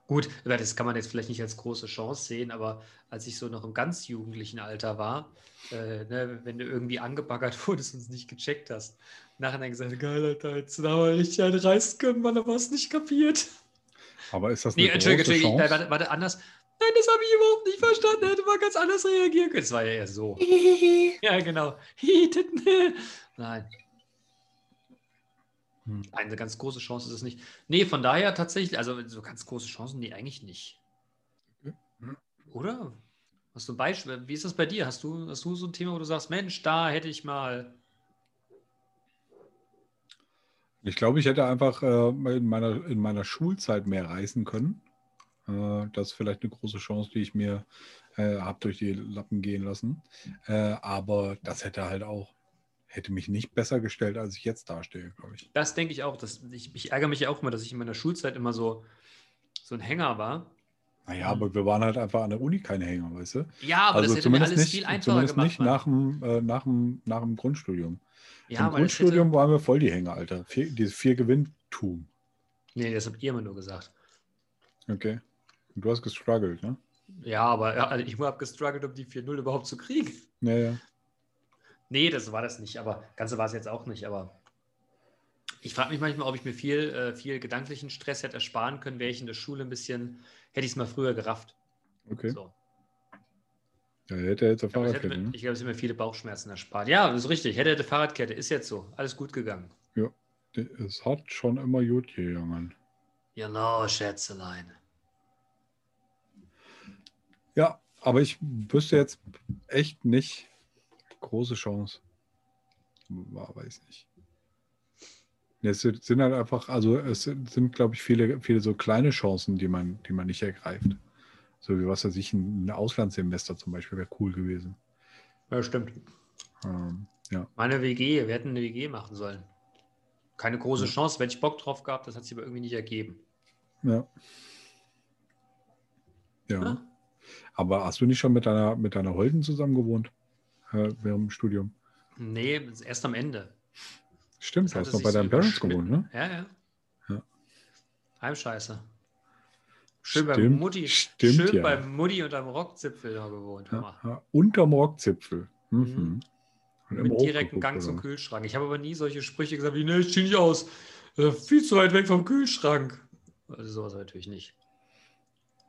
Gut, das kann man jetzt vielleicht nicht als große Chance sehen, aber als ich so noch im ganz jugendlichen Alter war, äh, ne, wenn du irgendwie angebaggert [LAUGHS] wurdest und es nicht gecheckt hast, nachher dann gesagt, geil, Alter, jetzt haben wir richtig einen reißen können, Mann, aber es nicht kapiert. Aber ist das Nee, eine Entschuldigung, große Entschuldigung, Chance? nein, warte, warte, anders. Nein, das habe ich überhaupt nicht verstanden. Hätte mal ganz anders reagieren können. Es war ja eher so. [LAUGHS] ja, genau. [LAUGHS] Nein. Hm. Eine ganz große Chance ist es nicht. Nee, von daher tatsächlich, also so ganz große Chancen, nee, eigentlich nicht. Hm. Oder? Hast du ein Beispiel? Wie ist das bei dir? Hast du, hast du so ein Thema, wo du sagst, Mensch, da hätte ich mal. Ich glaube, ich hätte einfach äh, in, meiner, in meiner Schulzeit mehr reisen können. Äh, das ist vielleicht eine große Chance, die ich mir äh, habe durch die Lappen gehen lassen. Äh, aber das hätte halt auch, hätte mich nicht besser gestellt, als ich jetzt dastehe, glaube ich. Das denke ich auch. Dass ich, ich ärgere mich ja auch immer, dass ich in meiner Schulzeit immer so, so ein Hänger war. Naja, aber wir waren halt einfach an der Uni keine Hänger, weißt du? Ja, aber das hätte mir alles viel einfacher zumindest gemacht. nicht Mann. nach dem, äh, nach, dem, nach dem Grundstudium. ja, Im das Grundstudium hätte, waren wir voll die Hänger, Alter. Vier, dieses vier Gewinntum. Nee, das habt ihr immer nur gesagt. Okay. Und du hast gestruggelt, ne? Ja, aber ja, also ich habe gestruggelt, um die 4-0 überhaupt zu kriegen. Ja, ja. Nee, das war das nicht, aber Ganze war es jetzt auch nicht. Aber ich frage mich manchmal, ob ich mir viel, äh, viel gedanklichen Stress hätte ersparen können, wäre ich in der Schule ein bisschen, hätte ich es mal früher gerafft. Okay. So. Ja, hätte hätte Fahrradkette, mir, ne? ich glaube, es hätte mir viele Bauchschmerzen erspart. Ja, das ist richtig. Hätte, hätte Fahrradkette, ist jetzt so. Alles gut gegangen. Es hat schon immer gut gegangen. Genau, Schätzelein. Ja, aber ich wüsste jetzt echt nicht. Große Chance. War, weiß nicht. Es sind halt einfach, also es sind, glaube ich, viele, viele so kleine Chancen, die man, die man nicht ergreift. So wie was weiß ich, ein Auslandssemester zum Beispiel wäre cool gewesen. Ja, stimmt. Ähm, ja. Meine WG, wir hätten eine WG machen sollen. Keine große Chance, wenn ich Bock drauf gehabt, das hat sich aber irgendwie nicht ergeben. Ja. Ja. Ja. Aber hast du nicht schon mit deiner, mit deiner Holden zusammen gewohnt? Äh, während dem Studium? Nee, erst am Ende. Stimmt, Das du hast noch bei so deinen Parents gewohnt, ne? Ja, ja. Ja. Heimscheiße. Schön bei Stimmt, Mutti. stimmt, schön ja. bei Mutti unterm Rockzipfel noch gewohnt. Ja, ja, unterm Rockzipfel. Mhm. Mhm. Mit direktem Gang zum? Kühlschrank. Ich habe aber nie solche Sprüche gesagt wie, ne, ich zieh nicht aus. Äh, viel zu weit weg vom Kühlschrank. Also sowas natürlich nicht.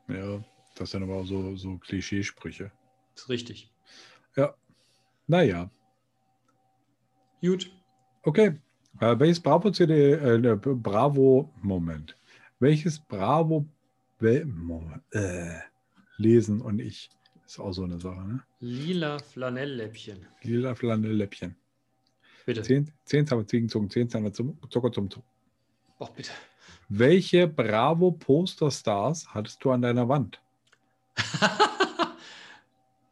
Ja, das sind aber auch so, so Klischeesprüche. ist richtig. Naja, Gut. okay. Äh, welches Bravo CD, äh, ne, Bravo, Moment. Welches Bravo Moment, äh, lesen und ich? Ist auch so eine Sache, ne? Lila Flanellläppchen. Lila Flanelläppchen. Bitte. Zehn, zehn Zahn Ziegen zogen, zehn Zahn Zucker zum Zucker. Och, bitte. Welche Bravo Poster-Stars hattest du an deiner Wand? [LAUGHS]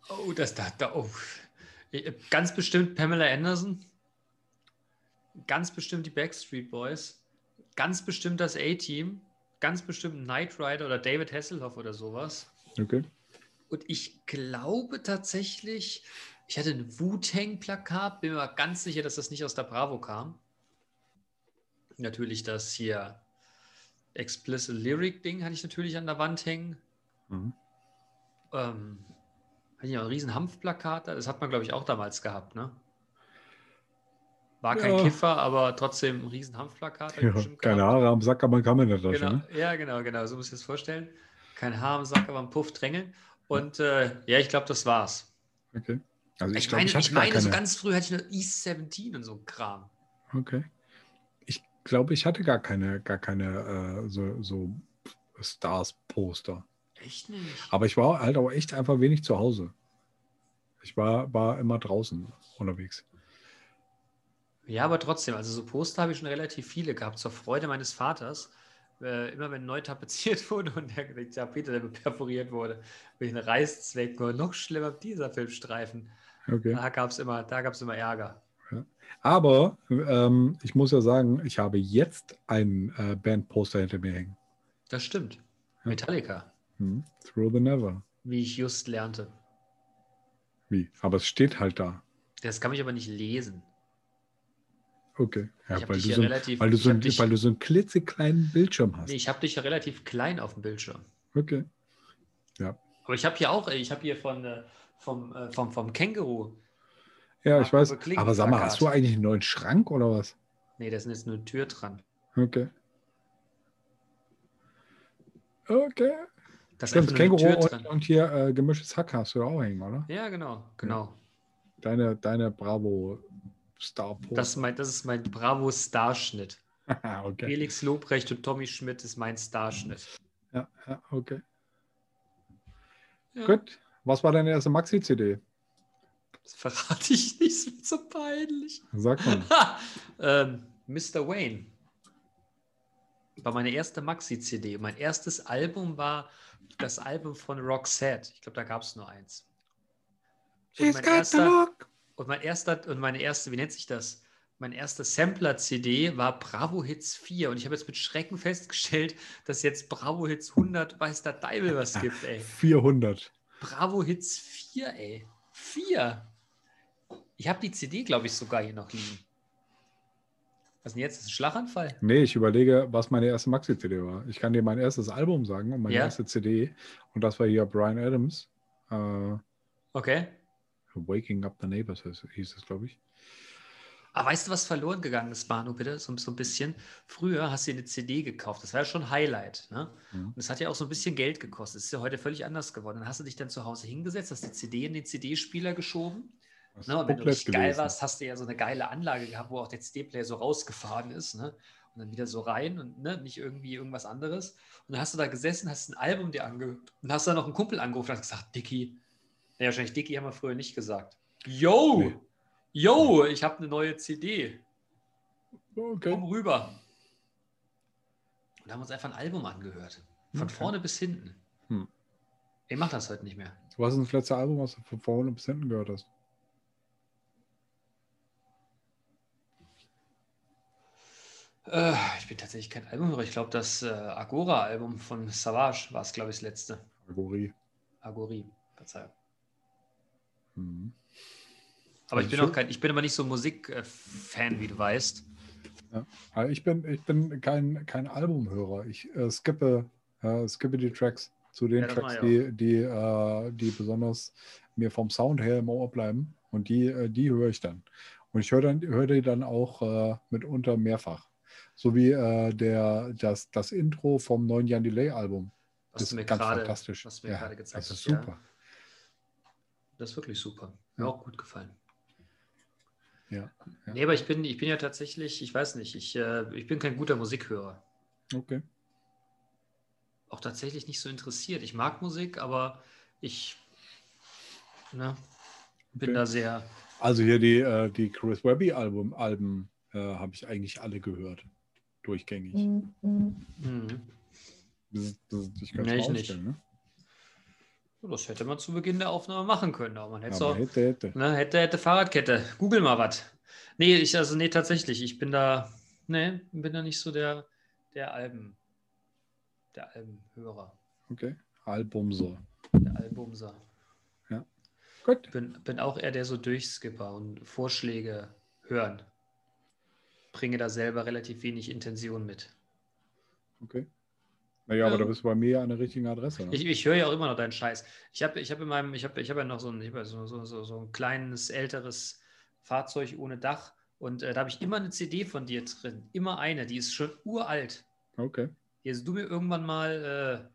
oh, das da, da, oh. Ganz bestimmt Pamela Anderson. Ganz bestimmt die Backstreet Boys. Ganz bestimmt das A-Team. Ganz bestimmt Knight Rider oder David Hasselhoff oder sowas. Okay. Und ich glaube tatsächlich, ich hatte ein Wu-Tang-Plakat, bin mir aber ganz sicher, dass das nicht aus der Bravo kam. Natürlich das hier Explicit Lyric-Ding hatte ich natürlich an der Wand hängen. Mhm. Ähm, hatte ich auch ein riesen Hanfplakat, da. das hat man, glaube ich, auch damals gehabt, ne? War kein Ja. Kiffer, aber trotzdem ein riesen Hanfplakat. Ja, keine. Haare am Sack, aber man kann in der Tasche. Genau, Ne? ja, genau, genau. So muss ich das vorstellen. Kein Haar im Sack, aber ein Puff drängeln. Und äh, ja, ich glaube, das war's. Okay. Also ich, Ich, glaub, meine, ich hatte ich meine so ganz früh hatte ich nur East 17 und so ein Kram. Okay. Ich glaube, ich hatte gar keine, gar keine äh, so, so Stars-Poster. Echt nicht? Aber ich war halt auch echt einfach wenig zu Hause. Ich war, war immer draußen unterwegs. Ja, aber trotzdem, also so Poster habe ich schon relativ viele gehabt, zur Freude meines Vaters. Äh, immer wenn neu tapeziert [LAUGHS] wurde und der, der Tapeter der perforiert wurde, mit den Reißzwecken oder noch schlimmer dieser Filmstreifen, Okay. da gab es immer, da gab's immer Ärger. Aber ähm, ich muss ja sagen, ich habe jetzt ein äh, Bandposter hinter mir hängen. Das stimmt. Ja. Metallica. Hm. Through the Never. wie ich just lernte. Wie? Aber es steht halt da. Das kann ich aber nicht lesen. Okay. Ja, weil, du ja so, relativ- weil, du so ein, dich- weil du so einen klitzekleinen Bildschirm hast. Nee, ich habe dich ja relativ klein auf dem Bildschirm. Okay. Aber ich habe hier auch, ich habe hier von, äh, vom, äh, vom, vom Känguru. Ja, ich weiß. aber sag mal, hast du eigentlich einen neuen Schrank oder was? Nee, da ist jetzt nur eine Tür dran. Okay. Okay. Da ist Stimmt, Känguru und, und hier äh, gemischtes Hack hast du da auch hängen, oder? Ja, genau, genau. Deine, deine Bravo Star Das ist mein, das ist mein Bravo-Starschnitt. [LAUGHS] okay. Felix Lobrecht und Tommy Schmidt ist mein Starschnitt. Ja, ja, okay. Ja, Gut. Was war deine erste Maxi-CD? Das verrate ich [LAUGHS] nicht, es wird so peinlich. Sag mal. [LAUGHS] ähm, Mr. Wayne war meine erste Maxi-CD. Mein erstes Album war das Album von Roxette. Ich glaube, da gab es nur eins. Und mein, erster, und mein erster, und meine erste, wie nennt sich das? Mein erster Sampler-CD war Bravo Hits 4 und ich habe jetzt mit Schrecken festgestellt, dass jetzt Bravo Hits 100 weiß der Deibel was gibt, ey. [LAUGHS] 400. Bravo Hits 4, ey. 4. Ich habe die CD, glaube ich, sogar hier noch liegen. Was ist denn jetzt? Das ist ein Schlaganfall? Nee, ich überlege, was meine erste Maxi-CD war. Ich kann dir mein erstes Album sagen und meine Ja. erste CD. Und das war hier Brian Adams. Äh, Okay. Waking Up the Neighbors hieß es, glaube ich. Aber weißt du, was verloren gegangen ist, Manu, bitte? So, so ein bisschen. Früher hast du dir eine CD gekauft. Das war ja schon Highlight. Ne? Mhm. Und es hat ja auch so ein bisschen Geld gekostet. Das ist ja heute völlig anders geworden. Dann hast du dich dann zu Hause hingesetzt, hast die CD in den CD-Spieler geschoben. Ne? Und wenn du richtig geil warst, hast du ja so eine geile Anlage gehabt, wo auch der CD-Player so rausgefahren ist. Ne? Und dann wieder so rein und ne? nicht irgendwie irgendwas anderes. Und dann hast du da gesessen, hast ein Album dir angehört und hast dann noch einen Kumpel angerufen und hast gesagt, Dicky. Ja, wahrscheinlich Dicky haben wir früher nicht gesagt. Yo! Nee. Yo, ich habe eine neue CD. Okay. Komm rüber. Und da haben uns einfach ein Album angehört. Von Okay. vorne bis hinten. Hm. Ich mache das heute nicht mehr. Was ist das letzte Album, was du von vorne bis hinten gehört hast? Äh, ich bin tatsächlich kein Albumhörer. Ich glaube, das äh, Agora-Album von Savage war es, glaube ich, das letzte. Kategorie. Agori, Verzeihung. Mhm. Aber ich Also bin auch kein, ich bin aber nicht so Musikfan, wie du weißt. Aber ich bin, ich bin kein, kein Albumhörer. Ich äh, skippe, äh, skippe die Tracks zu den Ja, Tracks, die, die, äh, die besonders mir vom Sound her im Ohr bleiben. Und die, äh, die höre ich dann. Und ich höre dann, höre die dann auch äh, mitunter mehrfach. So wie äh, der, das, das Intro vom neuen Jan Delay-Album. Was Das ist ganz gerade, fantastisch. was du mir Ja, gerade gezeigt Das ist hast. ja. super. Das ist wirklich super. Mir Ja. auch gut gefallen. Ja. ja. Nee, aber ich bin, ich bin ja tatsächlich, ich weiß nicht, ich, äh, ich bin kein guter Musikhörer. Okay. Auch tatsächlich nicht so interessiert. Ich mag Musik, aber ich ne, bin Okay. da sehr. Also hier die, äh, die Chris Webby-Album, Alben äh, habe ich eigentlich alle gehört. Durchgängig. Mhm. Das, das, ich kann Nee, es ich nicht. ne? Das hätte man zu Beginn der Aufnahme machen können. Aber man hätte es Aber auch. hätte, hätte. Ne, hätte, hätte Fahrradkette. Google mal was. Nee, ich, also nee, tatsächlich. Ich bin da, nee, bin da nicht so der, der Alben, der Albenhörer, Okay. Album so. der Albumser. Gut. Bin, bin auch eher der so Durchskipper und Vorschläge hören. Bringe da selber relativ wenig Intention mit. Okay. Naja, aber Ja. da bist du bei mir an der richtigen Adresse. Ne? Ich, ich höre ja auch immer noch deinen Scheiß. Ich habe ich hab in meinem, ich habe ich hab ja noch so ein, ja so, so, so, so ein kleines, älteres Fahrzeug ohne Dach und äh, da habe ich immer eine CD von dir drin. Immer eine, die ist schon uralt. Okay. Die hast du mir irgendwann mal,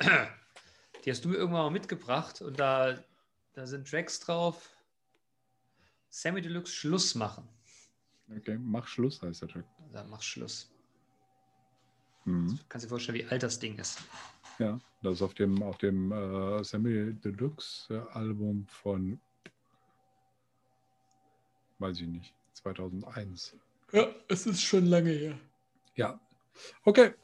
äh, [CLEARS THROAT] die hast du mir irgendwann mal mitgebracht und da, da sind Tracks drauf. Sammy Deluxe Schluss machen. Okay. Mach Schluss, heißt der Track. Da mach Schluss. Mhm. Kannst dir vorstellen, wie alt das Ding ist. Ja, das ist auf dem, auf dem äh, Sammy Deluxe äh, Album von, weiß ich nicht, 2001. Ja, es ist schon lange her. Ja. Okay.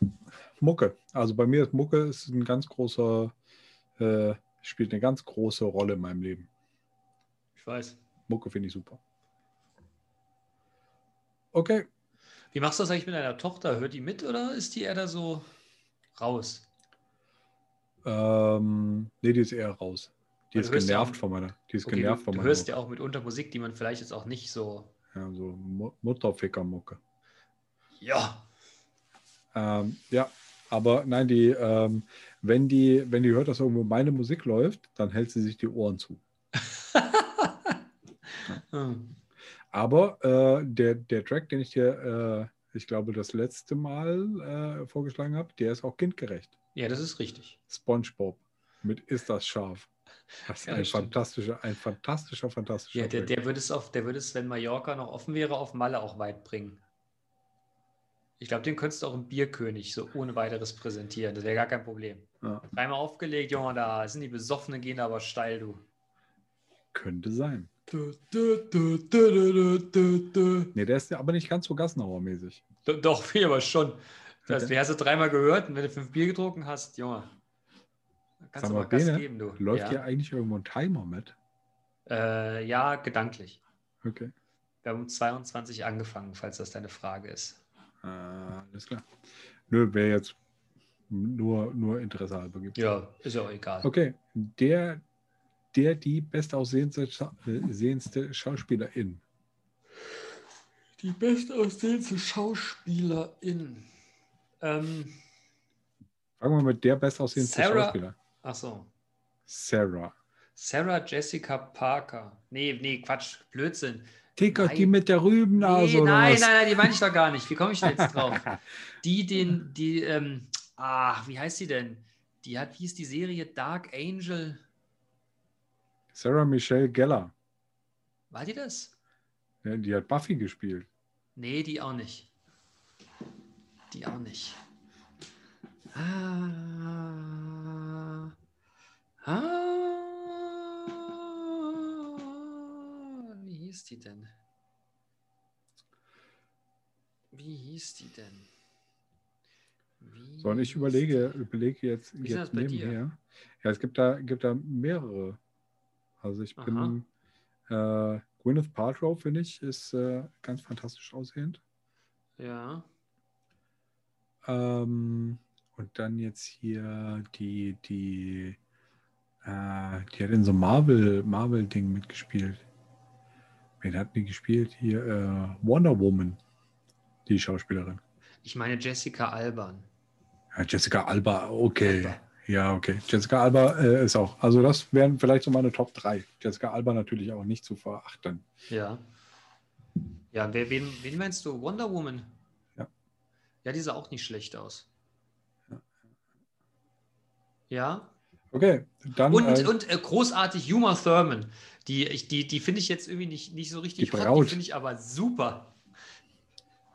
Mucke. Also bei mir ist Mucke ist ein ganz großer, äh, spielt eine ganz große Rolle in meinem Leben. Ich weiß. Mucke finde ich super. Okay. Wie machst du das eigentlich mit deiner Tochter? Hört die mit oder ist die eher da so raus? Ähm, nee, die ist eher raus. Die ist du genervt auch- von meiner. Die ist Okay, genervt du, von du meiner. hörst ja auch mitunter Musik, die man vielleicht jetzt auch nicht so. Ja, so Mu- Mutterfickermucke. Ja. Ähm, ja, aber nein, die, ähm, wenn die, wenn die hört, dass irgendwo meine Musik läuft, dann hält sie sich die Ohren zu. [LAUGHS] Hm. Aber äh, der, der Track, den ich dir, äh, ich glaube, das letzte Mal äh, vorgeschlagen habe, der ist auch kindgerecht. Ja, das ist richtig. SpongeBob mit Ist das scharf? Das ist Ja, ein das fantastischer, ein fantastischer, fantastischer Ja, der, Track. der würde es auf, der würde es, wenn Mallorca noch offen wäre, auf Malle auch weit bringen. Ich glaube, den könntest du auch im Bierkönig so ohne weiteres präsentieren. Das wäre gar kein Problem. Ja, Dreimal aufgelegt, Junge, da sind die Besoffenen, gehen aber steil, du. könnte sein. Nee, der ist ja aber nicht ganz so Gassenhauer-mäßig. Do- Doch, viel [LAUGHS] aber schon. Das, Okay. Hast du dreimal gehört und wenn du fünf Bier getrunken hast, Junge, kannst Sag du mal, mal Gas Bene, geben, du. Läuft ja? hier eigentlich irgendwo ein Timer mit? Äh, ja, gedanklich. Okay. Wir haben um 22 angefangen, falls das deine Frage ist. Äh, alles klar. Nö, wäre jetzt nur, nur Interesse halber gibt. Ja, ist ja auch egal. Okay, der, der die bestaussehendste Scha äh, sehendste Schauspielerin. Die bestaussehendste Schauspielerin. Ähm, Fangen wir mit der bestaussehendste Sarah- Schauspieler. ach so. Sarah. Sarah Jessica Parker. Nee, nee, Quatsch. Blödsinn. Ticker, die mit der Rübennase Nee, oder nein, was? nein, nein, die meine ich doch gar nicht. Wie komme ich denn jetzt drauf? [LAUGHS] Die, den, die, ähm, ach, wie heißt die denn? Die hat, wie ist die Serie Dark Angel? Sarah Michelle Gellar. War die das? Ja, die hat Buffy gespielt. Nee, die auch nicht. Die auch nicht. Ah, ah, wie hieß die denn? Wie hieß die denn? Wie So, und ich überlege, überlege jetzt, jetzt nebenher. Ja, es gibt da, gibt da mehrere. Also ich bin äh, Gwyneth Paltrow, finde ich, ist äh, ganz fantastisch aussehend. Ja. Ähm, und dann jetzt hier die, die, äh, die hat in so Marvel, Marvel-Ding mitgespielt. Wen hat die gespielt? Hier, äh, Wonder Woman, die Schauspielerin. Ich meine Jessica Alban. Ja, Jessica Alba, okay. Alba. Ja, okay. Jessica Alba äh, ist auch. Also das wären vielleicht so meine Top 3. Jessica Alba natürlich auch nicht zu verachten. Ja. Ja, wer, wen, wen meinst du? Wonder Woman? Ja. Ja, die sah auch nicht schlecht aus. Ja. Okay, dann Und, äh, und äh, großartig Uma Thurman. Die, ich, die, die finde ich jetzt irgendwie nicht, nicht so richtig Die hot, die finde ich aber super.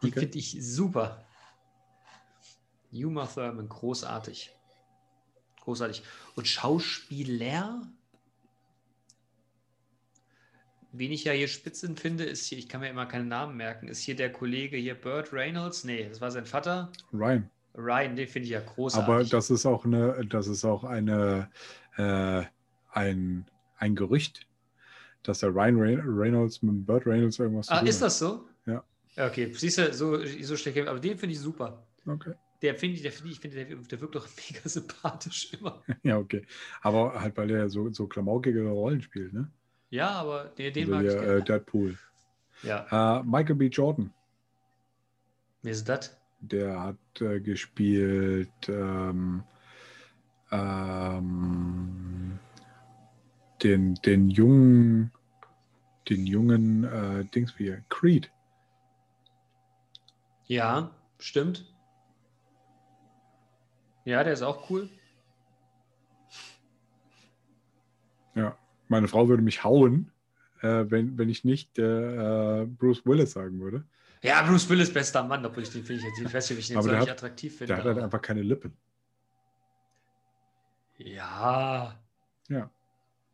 Die Okay. finde ich super. Uma Thurman, großartig. Großartig. Und Schauspieler? Wen ich ja hier Spitzen finde, ist hier, ich kann mir immer keinen Namen merken, ist hier der Kollege hier, Burt Reynolds? Nee, das war sein Vater. Ryan. Ryan, den finde ich ja großartig. Aber das ist auch eine, das ist auch eine, äh, ein, ein Gerücht, dass der Ryan Reyn- Reynolds mit Burt Reynolds irgendwas zu ah, tun ist hat. das so? Ja. Okay, siehst du, so, so schlecht, aber den finde ich super. Okay. Der finde ich, der finde ich, finde, der, der wirkt doch [LAUGHS] mega sympathisch immer. [LAUGHS] Ja, okay. Aber halt, weil er so, so klamaukige Rollen spielt, ne? Ja, aber den, den also mag ich hier, gerne. äh, Deadpool. ja, Äh, Michael B. Jordan, wer ist das? der hat äh, gespielt ähm, ähm, den, den jungen, den jungen äh, Dings wie Creed. Ja, stimmt. Ja, der ist auch cool. Ja, meine Frau würde mich hauen, äh, wenn, wenn ich nicht äh, äh, Bruce Willis sagen würde. Ja, Bruce Willis, bester Mann, obwohl ich den finde ich jetzt, ich weiß nicht, ob ich den Aber so nicht hat- attraktiv finde. Der hat halt einfach keine Lippen. Ja, Ja.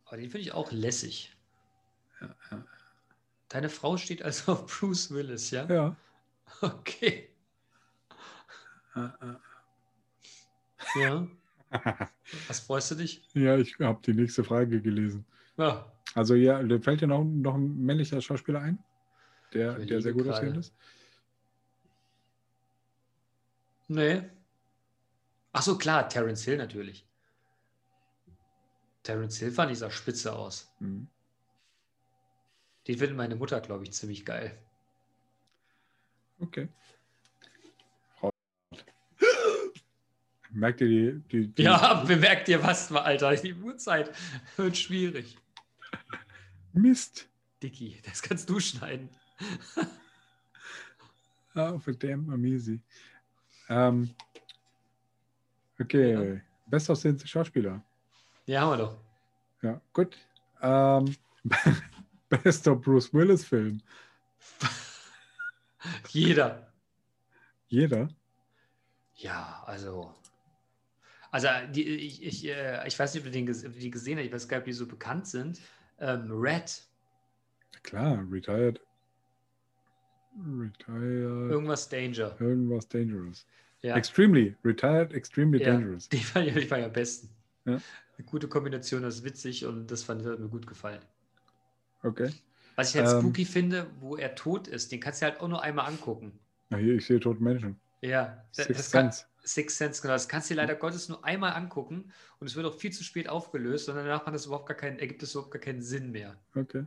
aber den finde ich auch lässig. Deine Frau steht also auf Bruce Willis, ja? Ja. Okay. Äh, Ja. [LAUGHS] Was freust du dich? ja, ich habe die nächste Frage gelesen. Ja, Also ja, da fällt dir noch, noch ein männlicher Schauspieler ein, der, der sehr gut aussehend ist? nee. Ach so, klar, Terence Hill natürlich. Terence Hill fand ich sah spitze aus. Hm. Den findet meine Mutter, glaube ich, ziemlich geil. Okay. Merkt ihr die, die, die Ja, [LAUGHS] bemerkt ihr was mal, Alter. Die Uhrzeit [LAUGHS] wird schwierig. Mist. Dicky, das kannst du schneiden. Oh, [LAUGHS] verdammt, easy. Ähm, okay. Bestaussehendste Schauspieler. Ja, haben wir doch. Ja, gut. Ähm, bester Bruce Willis-Film. Jeder. Jeder. Ja, also. Also, die, ich, ich, äh, ich weiß nicht, ob du den ges- ob du die gesehen hast, ich weiß gar nicht, ob die so bekannt sind. Ähm, Red, Klar, retired. Retired. irgendwas Danger. Irgendwas dangerous. Ja, Extremely. Retired, extremely ja. dangerous. Die fand ich, die fand ich am besten. Ja. Eine gute Kombination, das ist witzig und das fand hat mir gut gefallen. Okay. Was ich halt Ähm. spooky finde, wo er tot ist, den kannst du halt auch nur einmal angucken. Na hier, ich sehe tote Menschen. Ja, das, das kann. Six Sense, genau. Das kannst du dir leider Gottes nur einmal angucken und es wird auch viel zu spät aufgelöst und danach macht das überhaupt gar keinen, ergibt es überhaupt gar keinen Sinn mehr. Okay.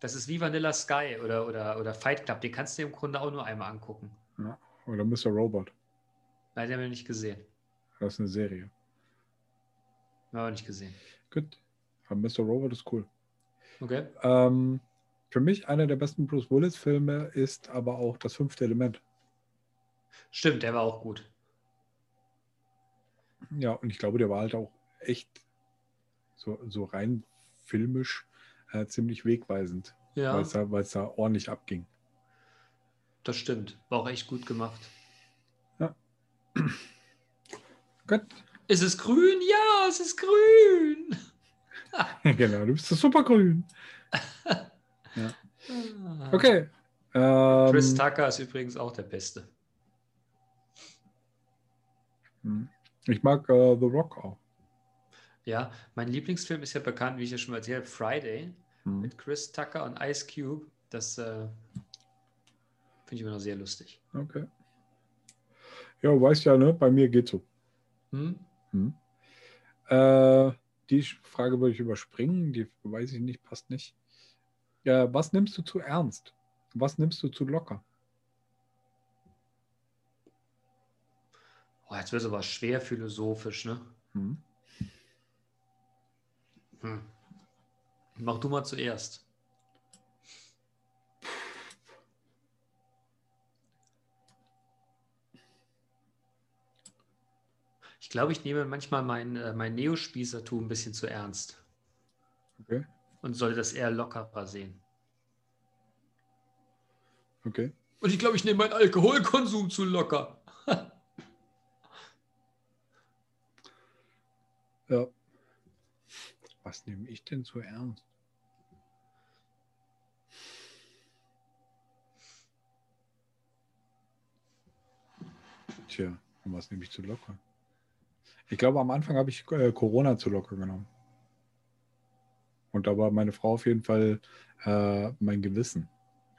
Das ist wie Vanilla Sky oder, oder, oder Fight Club. Den kannst du dir im Grunde auch nur einmal angucken. Oder Mr. Robot. Nein, den haben wir nicht gesehen. Das ist eine Serie. Haben wir nicht gesehen. Gut. Aber Mr. Robot ist cool. Okay. Ähm, für mich einer der besten Bruce Willis-Filme ist aber auch das fünfte Element. Stimmt, der war auch gut. Ja, und ich glaube, der war halt auch echt so, so rein filmisch äh, ziemlich wegweisend, Ja, weil es da, weil's da ordentlich abging. das stimmt. War auch echt gut gemacht. [CLEARS THROAT] Gut. Ist es grün? Ja, es ist grün. [LAUGHS] genau, du bist so supergrün. [LAUGHS] Ah. Okay. Ähm, Chris Tucker ist übrigens auch der Beste. hm. Ich mag äh, The Rock auch. Ja, mein Lieblingsfilm ist ja bekannt, wie ich ja schon mal erzählt habe, Friday Hm. mit Chris Tucker und Ice Cube. Das äh, finde ich immer noch sehr lustig. Okay. Ja, du weißt ja, ne? Bei mir geht's so. Hm? Hm. Äh, die Frage würde ich überspringen, die weiß ich nicht, passt nicht. Ja, was nimmst du zu ernst? Was nimmst du zu locker? Oh, jetzt wird es aber schwer philosophisch, ne? Hm. Hm. Mach du mal zuerst. Ich glaube, ich nehme manchmal mein, äh, mein Neospießertum ein bisschen zu ernst Okay, und sollte das eher lockerer sehen. okay. Und ich glaube, ich nehme meinen Alkoholkonsum zu locker. [LAUGHS] Ja. Was nehme ich denn zu ernst? Tja, und was nehme ich zu locker? Ich glaube, am Anfang habe ich äh, Corona zu locker genommen. Und da war meine Frau auf jeden Fall äh, mein Gewissen,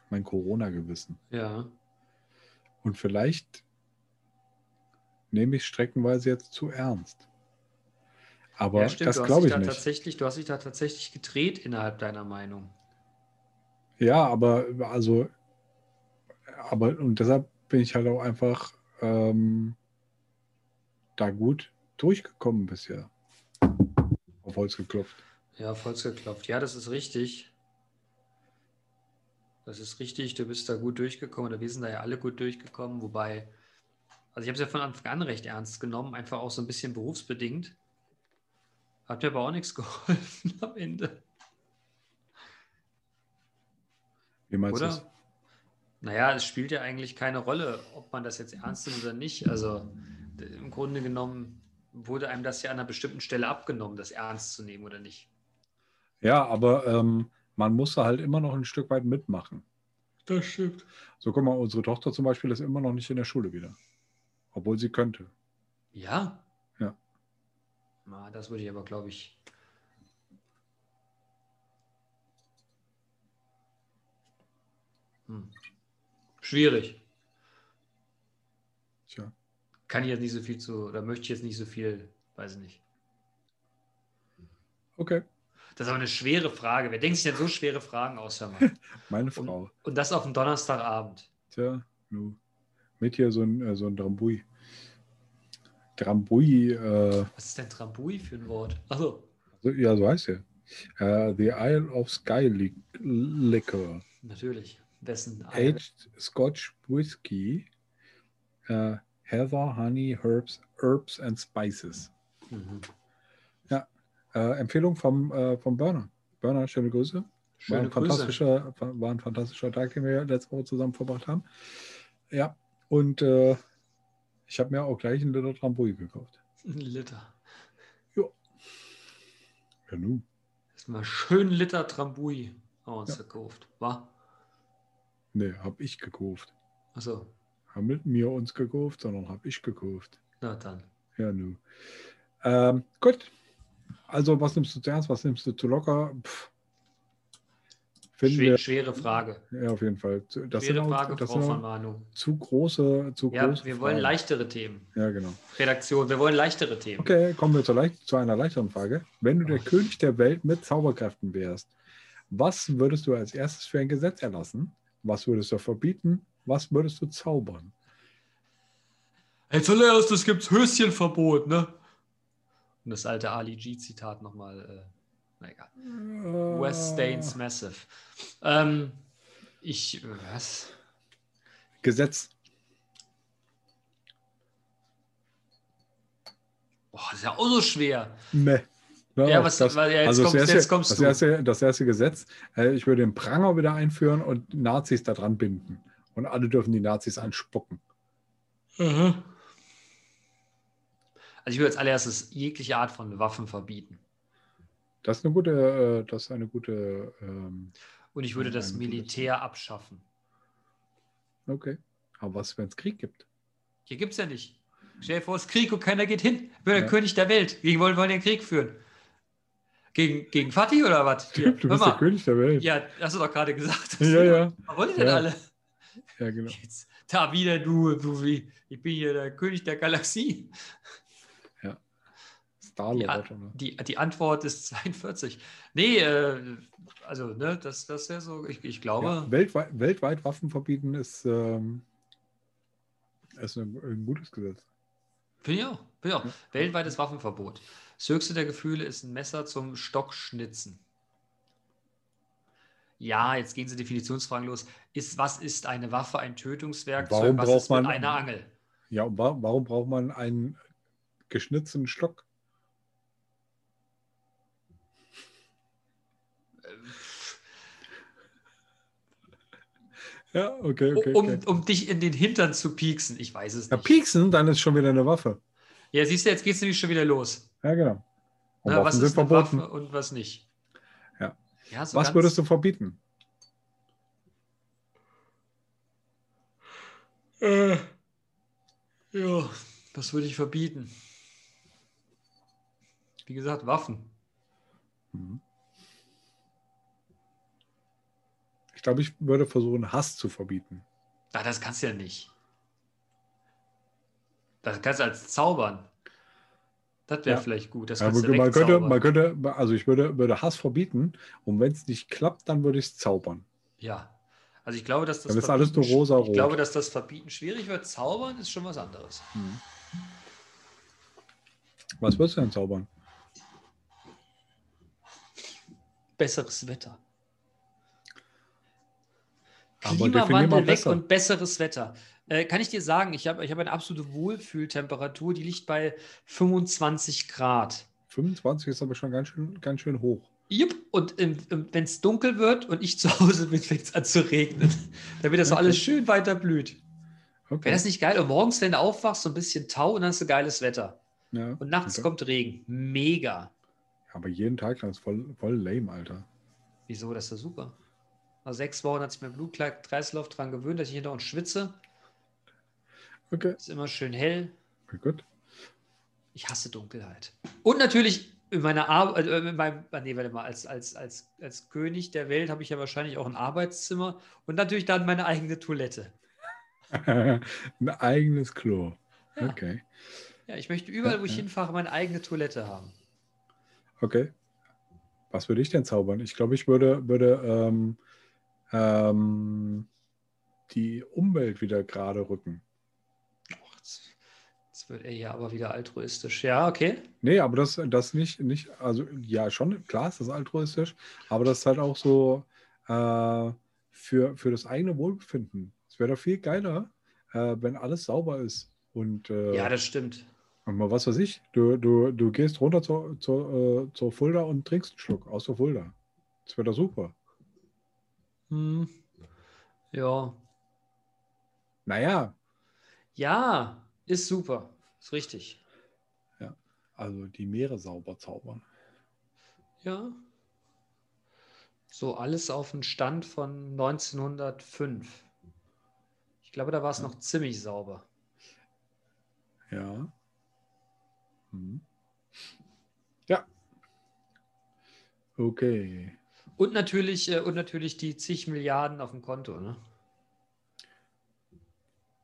mein Corona-Gewissen. Ja. Und vielleicht nehme ich streckenweise jetzt zu ernst. Aber ja, stimmt. das du hast glaube dich ich da nicht. tatsächlich, du hast dich da tatsächlich gedreht innerhalb deiner Meinung. Ja, aber also, aber und deshalb bin ich halt auch einfach ähm, da gut durchgekommen bisher. Auf Holz geklopft. Ja, Holz geklopft. Ja, das ist richtig. Das ist richtig. Du bist da gut durchgekommen oder wir sind da ja alle gut durchgekommen. Wobei, also ich habe es ja von Anfang an recht ernst genommen, einfach auch so ein bisschen berufsbedingt. Hat mir aber auch nichts [LAUGHS] geholfen am Ende, Wie meinst du oder? das? Naja, es spielt ja eigentlich keine Rolle, ob man das jetzt ernst nimmt oder nicht. Also im Grunde genommen wurde einem das ja an einer bestimmten Stelle abgenommen, das ernst zu nehmen oder nicht. Ja, aber ähm, man muss da halt immer noch ein Stück weit mitmachen. Das stimmt. So, guck mal, unsere Tochter zum Beispiel ist immer noch nicht in der Schule wieder. Obwohl sie könnte. Ja. Das würde ich aber, glaube ich. Hm. Schwierig. Tja. Kann ich jetzt nicht so viel zu, oder möchte ich jetzt nicht so viel, weiß ich nicht. Okay, Das ist aber eine schwere Frage. Wer denkt sich denn so schwere Fragen aus, mal? [LAUGHS] meine Frau. Und, und das auf dem Donnerstagabend. Tja, nu. Mit hier so ein, äh, so ein Drambui. Drambui, äh, Was ist denn Trambui für ein Wort? Achso. so- ja, so heißt er. Äh, the Isle of Sky Li Liquor. Natürlich. Wessen? Aged Scotch Whiskey. Äh, Heather, Honey, Herbs, Herbs and Spices. Mhm. Äh, Empfehlung vom, äh, vom Burner. Burner, schöne Grüße. War Schöne ein, Grüße. fantastischer, war ein fantastischer Tag, den wir letzte Woche zusammen verbracht haben. Ja, und äh, ich habe mir auch gleich einen Liter Trambui gekauft. Ein Liter. Ja, nun. Erstmal schön Liter Trambui haben wir uns Ja. gekauft. War? Nee, habe ich gekauft. Achso. Haben mit mir uns gekauft, sondern habe ich gekauft. Na dann. Ja, nu. Ähm, gut. Also, was nimmst du zuerst? Was nimmst du zu locker? Pff. Finden Schwer, wir, schwere Frage. ja, auf jeden Fall. Das schwere sind, auch, Frage, das Frau sind von Manu. zu große, zu Ja, große wir wollen Fragen. leichtere Themen. Ja, genau. Redaktion, wir wollen leichtere Themen. Okay, kommen wir zu, leicht, zu einer leichteren Frage. Wenn du der. König der Welt mit Zauberkräften wärst, was würdest du als erstes für ein Gesetz erlassen? Was würdest du verbieten? Was würdest du zaubern? Als allererstes gibt es Höschenverbot, ne? Und das alte Ali G-Zitat nochmal. Äh, na egal. West Stains Massive. Ähm, ich, was? Gesetz. Boah, das ist ja auch so schwer. Ne. Ja, was- weil ja, jetzt also das kommst- erste, jetzt kommst das, du. erste, das erste Gesetz, äh, ich würde den Pranger wieder einführen und Nazis da dran binden. Und alle dürfen die Nazis anspucken. Also ich würde als allererstes jegliche Art von Waffen verbieten. Das ist eine gute, äh, das ist eine gute, ähm, Und ich würde das Militär abschaffen. okay. Aber was, wenn es Krieg gibt? Hier gibt es ja nicht. Stell dir vor, es ist Krieg und keiner geht hin. Ich bin der Ja. König der Welt. Gegen wollen wir den Krieg führen? Gegen, gegen Fatih oder was? [LAUGHS] Du bist der mal. König der Welt. Ja, hast du doch gerade gesagt. [LAUGHS] ja. ja. Was wollt ihr denn Ja. alle? ja genau. Jetzt, da wieder du, du wie, ich bin hier der König der Galaxie. Star-Lord. Ja. oder? Die, die Antwort ist [LAUGHS] 42. Nee, äh, also, ne, das, das ist ja so, ich, ich glaube, Ja, weltweit, weltweit Waffen verbieten ist, ähm, ist ein, ein gutes Gesetz. Finde ich auch. Finde ich auch. Ja. Weltweites Waffenverbot. Das höchste der Gefühle ist ein Messer zum Stockschnitzen. Ja, jetzt gehen Sie Definitionsfragen los. Ist, was ist eine Waffe, ein Tötungswerkzeug? Warum was braucht ist man- einer Angel? Ja, warum braucht man einen geschnitzten Stock? Ja, okay, okay. um, okay. um dich in den Hintern zu pieksen. Ich weiß es Ja, nicht. pieksen, dann ist schon wieder eine Waffe. Ja, siehst du, jetzt geht es nämlich schon wieder los. Ja, genau. Na, Waffen was sind ist verboten. Waffe und was nicht? Ja. ja so Was würdest du verbieten? Äh, ja, was würde ich verbieten? Wie gesagt, Waffen. Mhm. Ich glaube, ich würde versuchen, Hass zu verbieten. Ah, das kannst du ja nicht. Das kannst du als zaubern. Das wäre Ja. vielleicht gut. Das Ja, kannst du man, könnte, man könnte, also ich würde, würde Hass verbieten und wenn es nicht klappt, dann würde ich es zaubern. Ja. Also ich glaube, dass das Dann ist alles Verbieten- nur rosa-rot. Ich glaube, dass das Verbieten schwierig wird. Zaubern ist schon was anderes. Was würdest du denn zaubern? Besseres Wetter. Aber Klimawandel weg und besseres Wetter. Äh, kann ich dir sagen, ich habe ich hab eine absolute Wohlfühltemperatur, die liegt bei 25 Grad. 25 ist aber schon ganz schön, ganz schön hoch. Jupp, und wenn es dunkel wird und ich [LAUGHS] zu Hause bin, fängt es an zu regnen. Damit das so alles schön weiter blüht. Okay. Wäre das nicht geil? Und morgens, wenn du aufwachst, so ein bisschen Tau und dann hast du geiles Wetter. ja. Und nachts okay. kommt Regen. Mega. Aber jeden Tag, das ist voll, voll lame, Alter. Wieso? Das ist doch super. Nach sechs Wochen hat sich mein Blutkreislauf daran gewöhnt, dass ich hinter uns schwitze. Okay, Ist immer schön hell. okay gut. Ich hasse Dunkelheit. Und natürlich in meiner Arbeit, äh, in meinem, ah, nee, warte mal, als, als, als, als König der Welt habe ich ja wahrscheinlich auch ein Arbeitszimmer und natürlich dann meine eigene Toilette. [LAUGHS] Ein eigenes Klo. Ja. Okay, Ja, ich möchte überall, wo ich ja. hinfahre, meine eigene Toilette haben. okay. Was würde ich denn zaubern? Ich glaube, ich würde, würde ähm, ähm, die Umwelt wieder gerade rücken. Och, jetzt, jetzt wird er ja aber wieder altruistisch. Ja, okay. Nee, aber das, das nicht, nicht, also ja, schon, klar ist das altruistisch, aber das ist halt auch so äh, für, für das eigene Wohlbefinden. Es wäre doch viel geiler, äh, wenn alles sauber ist. Und, äh, Ja, das stimmt. und mal was weiß ich, du, du, du gehst runter zur, zur, äh, zur Fulda und trinkst einen Schluck aus der Fulda. Das wäre doch super. Hm. Ja. Naja, Ja, ist super. Ist richtig. also die Meere sauber zaubern. Ja. So alles auf den Stand von 1905. Ich glaube, da war es noch ziemlich sauber. Ja. Hm. Ja. Okay. Und natürlich, äh, und natürlich die zig Milliarden auf dem Konto. Ne?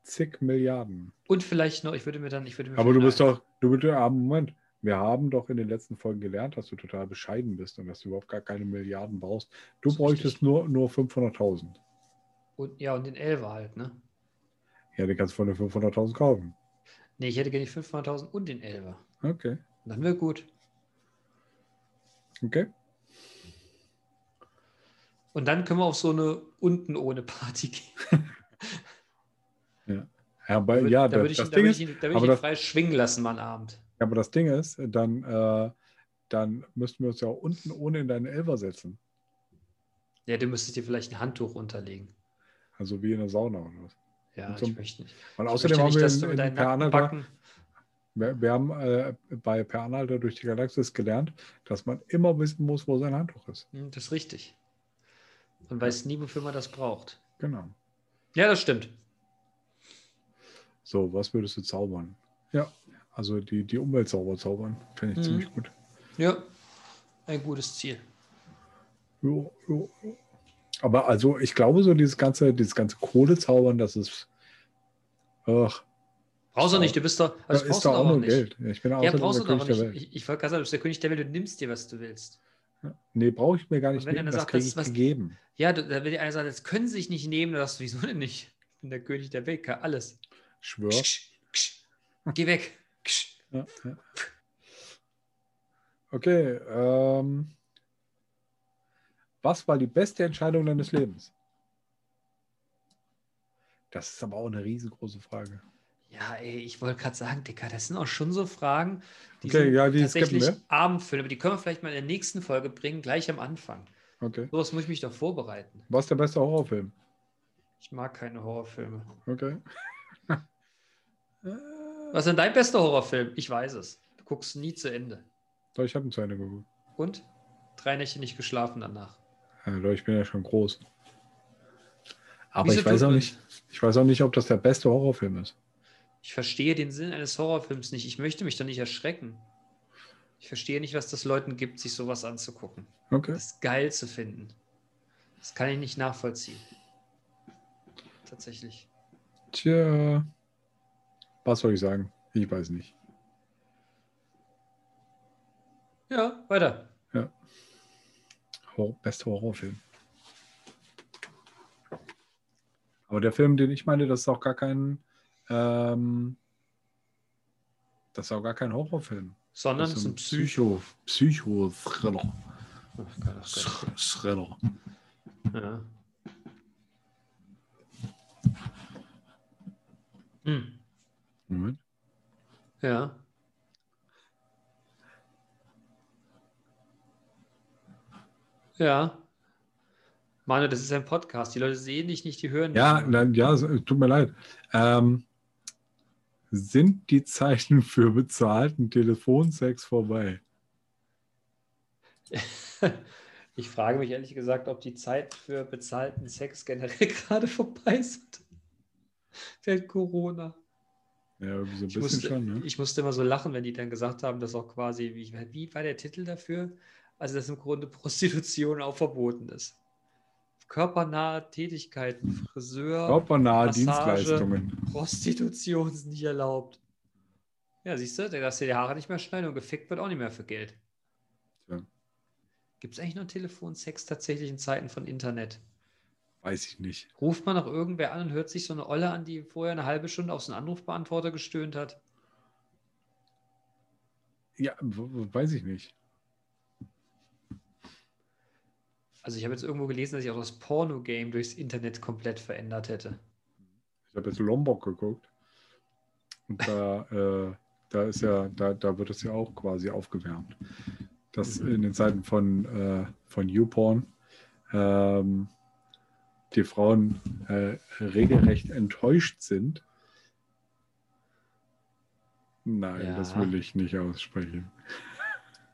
Zig Milliarden. Und vielleicht noch, ich würde mir dann, ich würde mir Aber du bist doch, du bist ja, Moment. Wir haben doch in den letzten Folgen gelernt, dass du total bescheiden bist und dass du überhaupt gar keine Milliarden brauchst. Du bräuchtest richtig. nur, nur 500.000. Und, ja, und den Elfer halt, ne? Ja, den kannst du von den 500.000 kaufen. Nee, ich hätte gerne die 500.000 und den Elfer. Okay. Dann wäre gut. Okay. Und dann können wir auf so eine unten ohne Party gehen. Ja, aber, Da würd- ja, da würde ich, das da Ding würd ich, da würd ich ihn das- frei schwingen lassen, mal Abend. Ja, aber das Ding ist, dann, äh, dann müssten wir uns ja auch unten ohne in deinen Elfer setzen. Ja, du müsstest dir vielleicht ein Handtuch unterlegen. Also wie in der Sauna oder was. Ja, so- ich möchte nicht. Weil Ich außerdem haben nicht, wir dass in, in Per Anhalter, wir, wir haben äh, bei Per Anhalter durch die Galaxis gelernt, dass man immer wissen muss, wo sein Handtuch ist. Hm, Das ist richtig. Man weiß nie, wofür man das braucht. Genau. Ja, das stimmt. So, was würdest du zaubern? Ja, also die, die Umwelt sauber zaubern. Finde ich Mhm. ziemlich gut. Ja, ein gutes Ziel. Jo, jo, jo. Aber also ich glaube so dieses ganze, dieses ganze Kohlezaubern, das ist. Ach, Brauchst du nicht, du bist doch. da Also ist brauchst doch du auch auch nur nicht. Geld. Ja, Ich bin Ja, außerdem brauchst du der doch König der nicht. Welt. Ich, ich wollte gerade sagen, du bist der König der Welt, du nimmst dir, was du willst. Nee, brauche ich mir gar nicht wenn nehmen. Das sagt, kriege das ich was- gegeben. Ja, da will einer sagen, das können sie sich nicht nehmen. Da sagst du, wieso denn nicht? Ich bin der König der Welt, alles. Schwör. Ksch, ksch. Geh weg. Ksch. Ja, ja. Okay, ähm, was war die beste Entscheidung deines Lebens? Das ist aber auch eine riesengroße Frage. Ja, ey, ich wollte gerade sagen, Dicker, das sind auch schon so Fragen, die Okay, sind ja, die tatsächlich skippen Abendfüllen. Aber die können wir vielleicht mal in der nächsten Folge bringen, gleich am Anfang. Okay. Sowas muss ich mich doch vorbereiten. Was ist der beste Horrorfilm? Ich mag keine Horrorfilme. Okay. [LAUGHS] Was ist denn dein bester Horrorfilm? Ich weiß es. Du guckst nie zu Ende. Doch, ich habe ihn zu Ende geguckt. Und? Drei Nächte nicht geschlafen danach. Ja, doch, ich bin ja schon groß. Aber Wieso ich weiß auch nicht, ich weiß auch nicht, ob das der beste Horrorfilm ist. Ich verstehe den Sinn eines Horrorfilms nicht. Ich möchte mich doch nicht erschrecken. Ich verstehe nicht, was das Leuten gibt, sich sowas anzugucken. Okay. Das geil zu finden. Das kann ich nicht nachvollziehen. Tatsächlich. Tja. Was soll ich sagen? Ich weiß nicht. Ja, weiter. Horror, bester Horrorfilm. Aber der Film, den ich meine, das ist auch gar kein. Ähm, das ist auch gar kein Horrorfilm. Sondern das es ist ein Psycho. Psycho. Psycho-Thriller. Thriller. Ja. Hm. Moment. Ja. Ja. Manu, das ist ein Podcast. Die Leute sehen dich nicht, die hören Ja, dich. nur. nein, ja, tut mir leid. Ähm, sind die Zeiten für bezahlten Telefonsex vorbei? [LAUGHS] Ich frage mich ehrlich gesagt, ob die Zeit für bezahlten Sex generell [LAUGHS] gerade vorbei ist. Während Corona. Ja, irgendwie so ein Ich bisschen musste, schon, ne? ich musste immer so lachen, wenn die dann gesagt haben, dass auch quasi, wie, wie war der Titel dafür? Also, dass im Grunde Prostitution auch verboten ist. Körpernahe Tätigkeiten, Friseur, Körpernahe Massage. Dienstleistungen. Prostitution ist nicht erlaubt. Ja, siehst du, da darfst du die Haare nicht mehr schneiden und gefickt wird auch nicht mehr für Geld. Ja. Gibt es eigentlich noch Telefonsex tatsächlich in Zeiten von Internet? Weiß ich nicht. Ruft man noch irgendwer an und hört sich so eine Olle an, die vorher eine halbe Stunde auf so einen Anrufbeantworter gestöhnt hat? Ja, weiß ich nicht. Also ich habe jetzt irgendwo gelesen, dass ich auch das Porno-Game durchs Internet komplett verändert hätte. Ich habe jetzt Lombok geguckt. Und da, [LAUGHS] äh, da ist ja, da, da wird es ja auch quasi aufgewärmt. Dass Mhm. in den Zeiten von, äh, von YouPorn ähm, die Frauen äh, regelrecht enttäuscht sind. Nein, Ja. das will ich nicht aussprechen.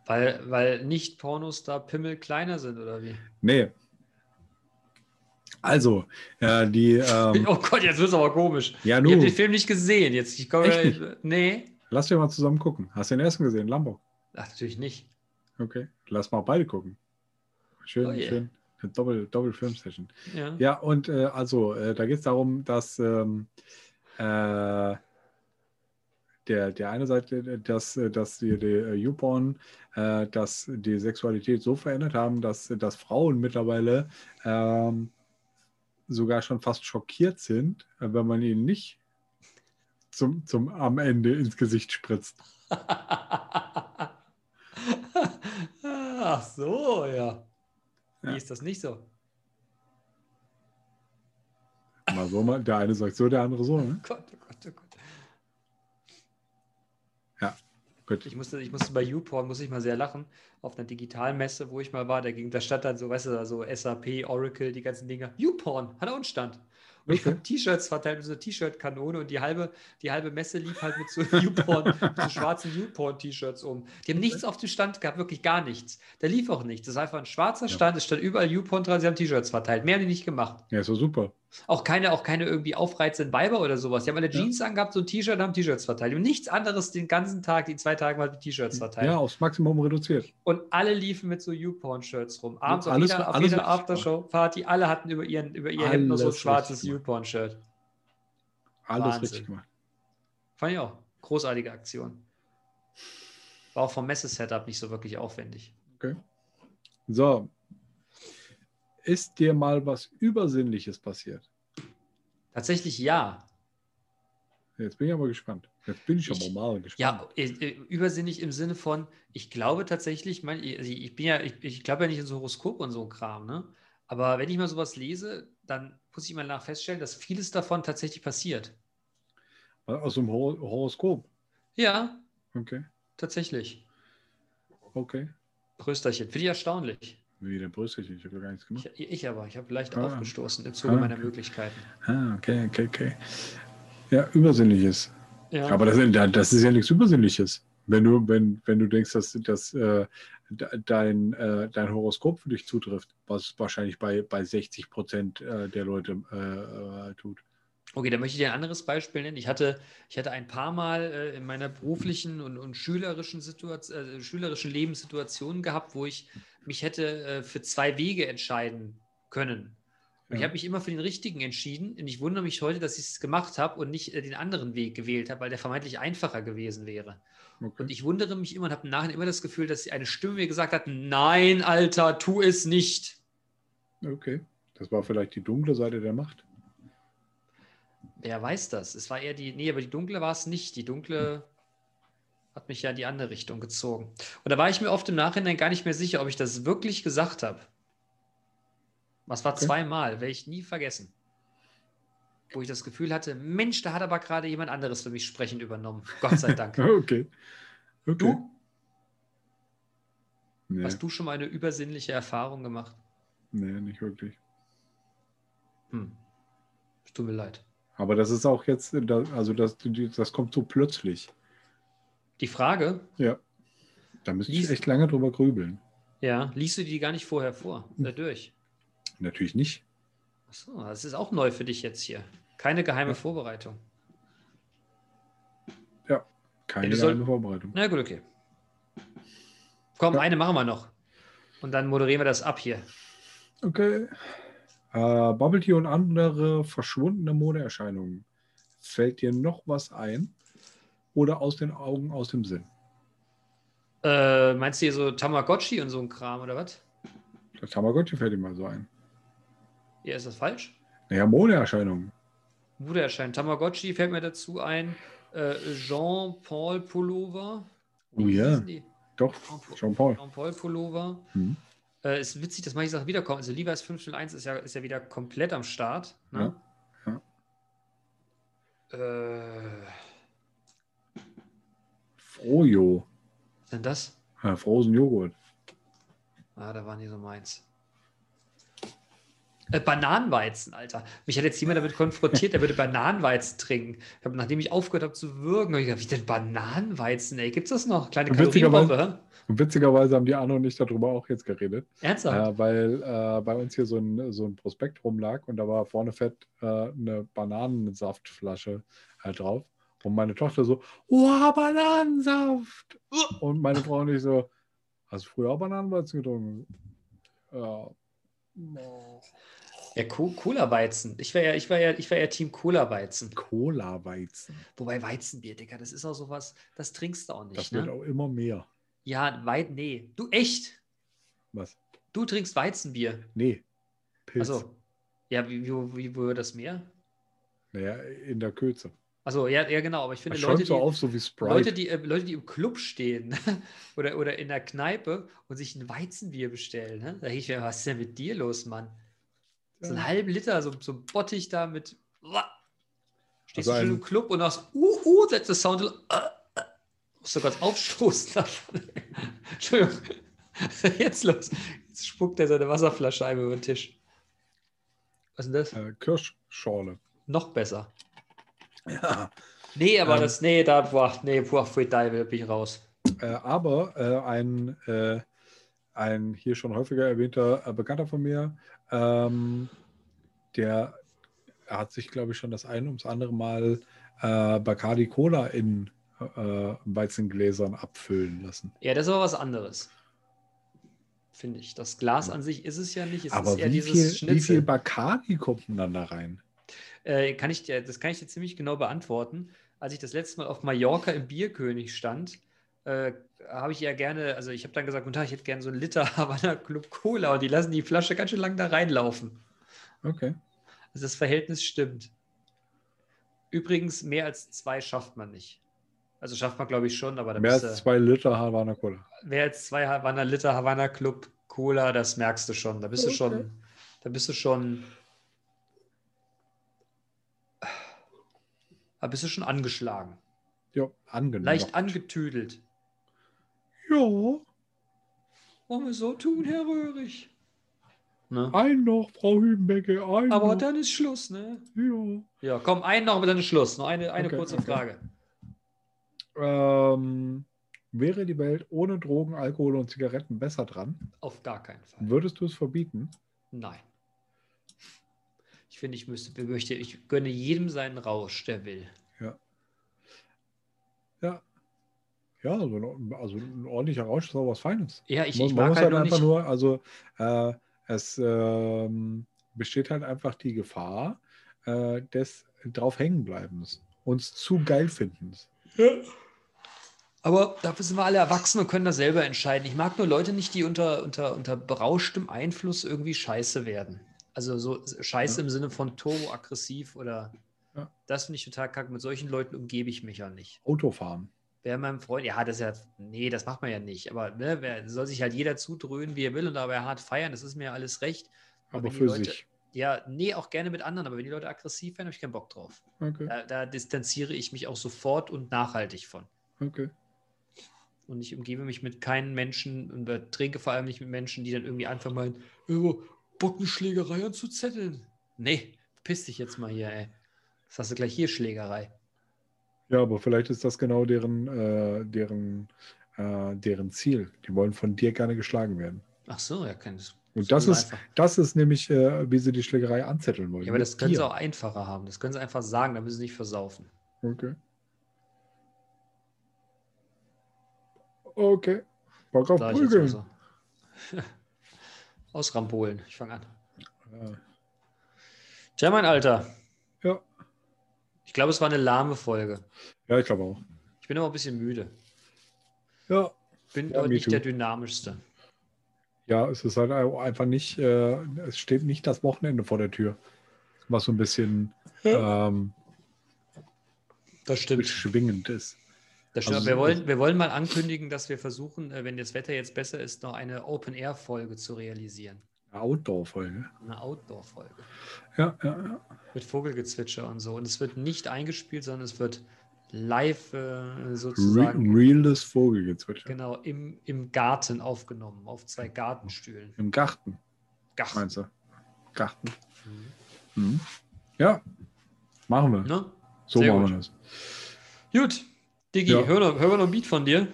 Weil, weil nicht Pornos da Pimmel kleiner sind, oder wie? Nee. Also, ja, die, ähm, [LAUGHS] Oh Gott, jetzt wird es aber komisch. ja, Ich habe nu, den Film nicht gesehen. Jetzt, ich komme, Echt nee. lass dir mal zusammen gucken. Hast du den ersten gesehen, Lambo? Ach, natürlich nicht. Okay, lass mal beide gucken. Schön, Oh yeah. schön. Eine Doppel, Doppel Film Session. Ja. Ja, und äh, also, äh, da geht es darum, dass ähm, äh, der, der eine Seite, dass, äh, dass die, die äh, YouPorn, äh, dass die Sexualität so verändert haben, dass, dass Frauen mittlerweile ähm, sogar schon fast schockiert sind, äh, wenn man ihnen nicht zum, zum am Ende ins Gesicht spritzt. [LAUGHS] Ach so, ja. Wie Ja. ist das nicht so? Mal so, mal, der eine sagt so, der andere so. Ne? [LAUGHS] Gott, oh Gott, oh Gott. Gut. Ich musste, ich musste bei YouPorn, muss ich mal sehr lachen, auf einer Digitalmesse, wo ich mal war, da ging, da stand dann so, weißt du, da so SAP, Oracle, die ganzen Dinger. YouPorn, hat er uns stand. Und ich habe T-Shirts verteilt, mit so einer T-Shirt-Kanone und die halbe, die halbe Messe lief halt mit so [LAUGHS] YouPorn, mit so schwarzen YouPorn-T-Shirts um. Die haben nichts auf dem Stand gehabt, wirklich gar nichts. Da lief auch nichts. Das ist einfach ein schwarzer Ja. Stand, es stand überall YouPorn dran, sie haben T-Shirts verteilt. Mehr haben die nicht gemacht. Ja, ist doch super. Auch keine, auch keine irgendwie aufreizenden Weiber oder sowas. Die haben alle Ja. Jeans angehabt, so ein T-Shirt und haben T-Shirts verteilt. Haben nichts anderes den ganzen Tag, die zwei Tage mal T-Shirts verteilt. Ja, aufs Maximum reduziert. Und alle liefen mit so YouPorn-Shirts rum. Abends auf alles- jeder, auf jeder Aftershow-Party, alle hatten über, ihren, über ihr Hemd noch so ein schwarzes. YouPorn-Shirt. Alles Wahnsinn. richtig gemacht. Fand ich auch. Großartige Aktion. War auch vom Messesetup nicht so wirklich aufwendig. Okay. So. Ist dir mal was Übersinnliches passiert? Tatsächlich ja. Jetzt bin ich aber gespannt. Jetzt bin ich Ich- aber mal gespannt. Ja, äh, äh, übersinnig im Sinne von, ich glaube tatsächlich, mein, also ich bin ja, ich, ich glaube ja nicht in so Horoskop und so ein Kram, ne? Aber wenn ich mal sowas lese, dann muss ich mal nach feststellen, dass vieles davon tatsächlich passiert. Aus dem Hor Horoskop. Ja, Okay. tatsächlich. Okay. Prösterchen. Finde ich erstaunlich. Wie der Brüsselchen? Ich habe gar nichts gemacht. Ich, ich aber, ich habe leicht Ah. aufgestoßen im Zuge Ah, meiner okay. Möglichkeiten. Ah, okay, okay, okay. Ja, Übersinnliches. Ja. Aber das, das ist ja nichts Übersinnliches. Wenn du, wenn, wenn du denkst, dass, dass äh, de- dein, äh, dein Horoskop für dich zutrifft, was wahrscheinlich bei, bei 60 Prozent äh, der Leute äh, tut. Okay, dann möchte ich dir ein anderes Beispiel nennen. Ich hatte, ich hatte ein paar Mal äh, in meiner beruflichen und, und schülerischen, Situation, äh, schülerischen Lebenssituationen gehabt, wo ich mich hätte äh, für zwei Wege entscheiden können. Und ich Ja. habe mich immer für den richtigen entschieden. Und ich wundere mich heute, dass ich es gemacht habe und nicht äh, den anderen Weg gewählt habe, weil der vermeintlich einfacher gewesen wäre. Okay. Und ich wundere mich immer und habe im Nachhinein immer das Gefühl, dass eine Stimme mir gesagt hat: Nein, Alter, tu es nicht. okay. Das war vielleicht die dunkle Seite der Macht. Wer weiß das? Es war eher die, nee, aber die dunkle war es nicht. Die dunkle hat mich ja in die andere Richtung gezogen. Und da war ich mir oft im Nachhinein gar nicht mehr sicher, ob ich das wirklich gesagt habe. Was war Okay. zweimal, werde ich nie vergessen. Wo ich das Gefühl hatte, Mensch, da hat aber gerade jemand anderes für mich sprechend übernommen. Gott sei Dank. [LAUGHS] Okay. okay. Du? Nee, Hast du schon mal eine übersinnliche Erfahrung gemacht? nee, nicht wirklich. Hm. Es Tut mir leid. Aber das ist auch jetzt, also das, das kommt so plötzlich. Die Frage, Ja. Da müsste ich echt lange drüber grübeln. ja, liest du die gar nicht vorher vor, Hm. oder durch? Natürlich nicht. Achso, das ist auch neu für dich jetzt hier. Keine geheime Ja. Vorbereitung. Keine Ja, du soll- geheime Vorbereitung. Na gut, okay. Komm, Ja. eine machen wir noch. Und dann moderieren wir das ab hier. Okay. Äh, Bubble Tea und andere verschwundene Modeerscheinungen. Fällt dir noch was ein? Oder aus den Augen, aus dem Sinn? Äh, meinst du hier so Tamagotchi und so ein Kram oder was? Das Tamagotchi fällt ihm mal so ein. Ja, ist das falsch? Naja, Modeerscheinungen. Bude erscheint. Tamagotchi fällt mir dazu ein. Äh, Jean-Paul Pullover. Oh ja. Doch, Jean-Paul. Jean-Paul Pullover. Hm. Äh, ist witzig, dass manche Sachen wiederkommen. Also Levi's 501 ist ja, ist ja wieder komplett am Start. Ne? Äh, Frojo. was ist denn das? Ja, Frozen Joghurt. Ah, da war nie so meins. Äh, Bananenweizen, Alter. Mich hat jetzt jemand damit konfrontiert, der würde [LAUGHS] Bananenweizen trinken. Ich hab, nachdem ich aufgehört habe zu würgen, habe ich gedacht, wie denn Bananenweizen, ey? Gibt's das noch? Kleine Kalorienbombe? Und witzigerweise haben die Arno und ich darüber auch jetzt geredet, Ernsthaft? äh, weil äh, bei uns hier so ein, so ein Prospekt rumlag und da war vorne fett äh, eine Bananensaftflasche halt drauf. Und meine Tochter so, wow, Bananensaft! Und meine Frau und ich so, hast du früher auch Bananenweizen getrunken? Ja. Ja, Co Cola-Weizen. Ich war ja, ich war ja, ich war ja Team Cola-Weizen. Cola-Weizen. Wobei Weizenbier, Digga, das ist auch sowas, das trinkst du auch nicht, Das wird ne? auch immer mehr. Ja, weit, nee. Du, echt? Was? Du trinkst Weizenbier. Nee. Pilz. Also, ja, wie, wie, wie, wo wird das mehr? Naja, in der Kürze. Also, ja, ja, genau, aber ich finde Leute, die, auf, so. Leute, die, äh, Leute, die im Club stehen [LAUGHS] oder, oder in der Kneipe und sich ein Weizenbier bestellen, ne? da denke ich mir, was ist denn mit dir los, Mann? So Ja. halben Liter, so, so ein Bottich da mit. Stehst Also du schon ein- im Club und hast, uh, uh, letzter Sound. Äh, äh, musst du ganz aufstoßen. [LAUGHS] Entschuldigung. [LAUGHS] Jetzt los? Jetzt spuckt er seine Wasserflasche einmal über den Tisch. Was ist denn das? äh, Kirschschorle. Noch besser. Ja. Nee, aber Ähm. das, nee, da, boah, nee, boah, für die bin ich raus. Äh, aber äh, ein, äh, ein hier schon häufiger erwähnter äh, Bekannter von mir, ähm, der hat sich, glaube ich, schon das ein ums andere Mal äh, Bacardi Cola in äh, Weizengläsern abfüllen lassen. Ja, das ist aber was anderes. Finde ich. Das Glas an sich ist es ja nicht. Es aber ist eher wie dieses viel, wie Schnitzel. viel Bacardi kommt denn dann da rein? Äh, kann ich dir, das kann ich dir ziemlich genau beantworten. Als ich das letzte Mal auf Mallorca im Bierkönig stand, äh, habe ich ja gerne, also ich habe dann gesagt, guten Tag, ich hätte gerne so einen Liter [LAUGHS] Havana Club Cola und die lassen die Flasche ganz schön lang da reinlaufen. Okay. Also das Verhältnis stimmt. Übrigens, mehr als zwei schafft man nicht. Also schafft man, glaube ich, schon, aber da Mehr bist als du- zwei Liter Havana Cola. mehr als zwei Havana Liter Havana Club Cola, das merkst du schon. Da bist du Okay. schon, da bist du schon, da bist du schon angeschlagen. Ja, angenommen. Leicht angetüdelt. Ja, Wollen wir so tun, Herr Röhrig? Ne? ein noch, Frau Hübenbecke, ein Aber noch. dann ist Schluss, ne? ja. Ja, komm, einen noch, aber dann ist Schluss. Noch eine, eine Okay, kurze okay. Frage. Ähm, wäre die Welt ohne Drogen, Alkohol und Zigaretten besser dran? Auf gar keinen Fall. Würdest du es verbieten? Nein. Ich finde, ich müsste, möchte, ich gönne jedem seinen Rausch, der will. Ja. Ja, also, ein- also ein ordentlicher Rausch ist auch was Feines. Ja, ich, man ich man mag muss halt halt nur einfach nicht. nur, also äh, es ähm, besteht halt einfach die Gefahr äh, des drauf hängenbleibens, uns zu geil findens. Aber dafür sind wir alle erwachsen und können das selber entscheiden. Ich mag nur Leute nicht, die unter, unter, unter berauschtem Einfluss irgendwie scheiße werden. Also so scheiße Ja. im Sinne von turboaggressiv oder Ja. das finde ich total kacke. Mit solchen Leuten umgebe ich mich ja nicht. Autofahren. Wer meinem Freund, ja, das ist ja, nee, das macht man ja nicht. Aber ne, wer, soll sich halt jeder zudröhnen, wie er will und dabei hart feiern, das ist mir alles recht. Aber die für Leute- sich. Ja, nee, auch gerne mit anderen, aber wenn die Leute aggressiv werden, habe ich keinen Bock drauf. Okay, Da, da distanziere ich mich auch sofort und nachhaltig von. okay. Und ich umgebe mich mit keinen Menschen und äh, trinke vor allem nicht mit Menschen, die dann irgendwie einfach meinen, "Äh, Bock eine Schlägerei anzuzetteln. Nee, piss dich jetzt mal hier, ey. Das hast du gleich hier Schlägerei. Ja, aber vielleicht ist das genau deren, äh, deren, äh, deren Ziel. Die wollen von dir gerne geschlagen werden. Ach so, ja, kann das. Und das ist, einfach. das ist nämlich, äh, wie sie die Schlägerei anzetteln wollen. Ja, aber das können sie dir. auch einfacher haben. Das können sie einfach sagen, da müssen sie nicht versaufen. Okay. Okay. Bock auf ich Prügeln. [LAUGHS] Ausrampolen. Ich fange an. Ja. Tja, mein Alter. Ja. Ich glaube, es war eine lahme Folge. ja, ich glaube auch. Ich bin aber ein bisschen müde. Ja. Bin Ja, aber nicht too. der dynamischste. Ja, es ist halt einfach nicht, äh, es steht nicht das Wochenende vor der Tür. Was so ein bisschen ähm, Das stimmt. schwingend ist. Das stimmt. Also wir, wollen, wir wollen mal ankündigen, dass wir versuchen, äh, wenn das Wetter jetzt besser ist, noch eine Open-Air-Folge zu realisieren. Eine Outdoor-Folge. Eine Outdoor-Folge. Ja, ja, ja. Mit Vogelgezwitscher und so. Und es wird nicht eingespielt, sondern es wird live äh, Re sozusagen reales Vogelgezwitscher. genau, im, im Garten aufgenommen, auf zwei Gartenstühlen. Im Garten, Garten. meinst du? Garten. Mhm. Mhm. Ja, machen wir. Ne? So Sehr machen gut. wir das. Gut, Digi, Ja. hör, hören wir noch ein Beat von dir?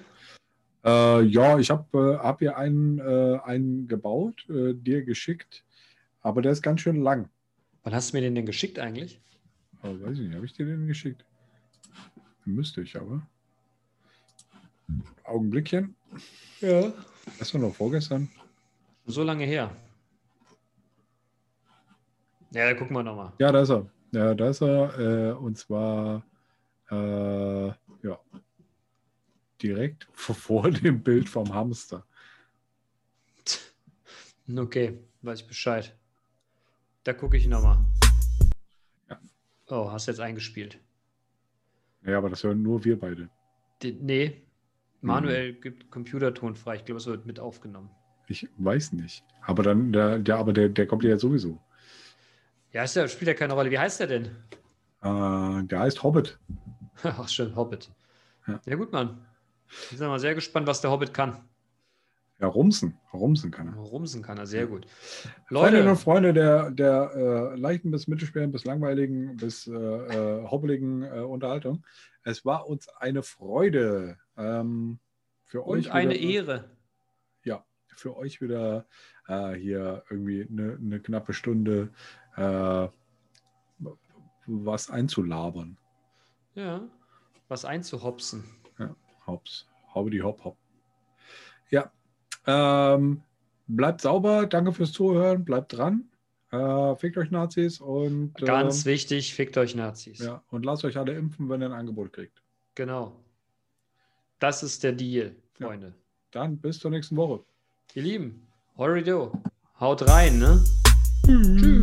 Äh, ja, ich habe äh, hab hier einen, äh, einen gebaut, äh, dir geschickt, aber der ist ganz schön lang. Wann hast du mir den denn geschickt eigentlich? Aber weiß ich nicht, habe ich dir den geschickt? Müsste ich aber. Augenblickchen. Ja. Das war noch vorgestern. So lange her. Ja, da gucken wir nochmal. Ja, da ist er. Ja, da ist er. Äh, und zwar äh, ja, direkt vor dem Bild vom Hamster. Okay, weiß ich Bescheid. Da gucke ich nochmal. Ja. Oh, hast jetzt eingespielt. Ja, aber das hören nur wir beide. Die, nee, Mhm. Manuel gibt Computerton frei. Ich glaube, es wird mit aufgenommen. Ich weiß nicht. Aber dann, der, der, aber der, der kommt ja sowieso. Ja, ist ja, spielt ja keine Rolle. Wie heißt der denn? Äh, der heißt Hobbit. [LAUGHS] Ach, schön, Hobbit. Ja. Ja, gut, Mann. Ich bin mal sehr gespannt, was der Hobbit kann. Ja, Rumsen. Rumsen kann er. Rumsen kann er sehr gut. Freundinnen und Leute, Freunde der, der äh, leichten bis mittelschweren bis langweiligen bis äh, äh, hobbeligen äh, Unterhaltung. Es war uns eine Freude. Ähm, für euch und eine wieder, Ehre. Ja, für euch wieder äh, hier irgendwie eine, eine knappe Stunde äh, was einzulabern. Ja, was einzuhopsen. Hops. Hobbity hopp hopp. Ja. Ähm, bleibt sauber. Danke fürs Zuhören. Bleibt dran. Äh, fickt euch Nazis und, Ganz ähm, wichtig, fickt euch Nazis. ja, und lasst euch alle impfen, wenn ihr ein Angebot kriegt. Genau. Das ist der Deal, Ja. Freunde. Dann bis zur nächsten Woche. Ihr Lieben, Horrido, haut rein, ne? Tschüss.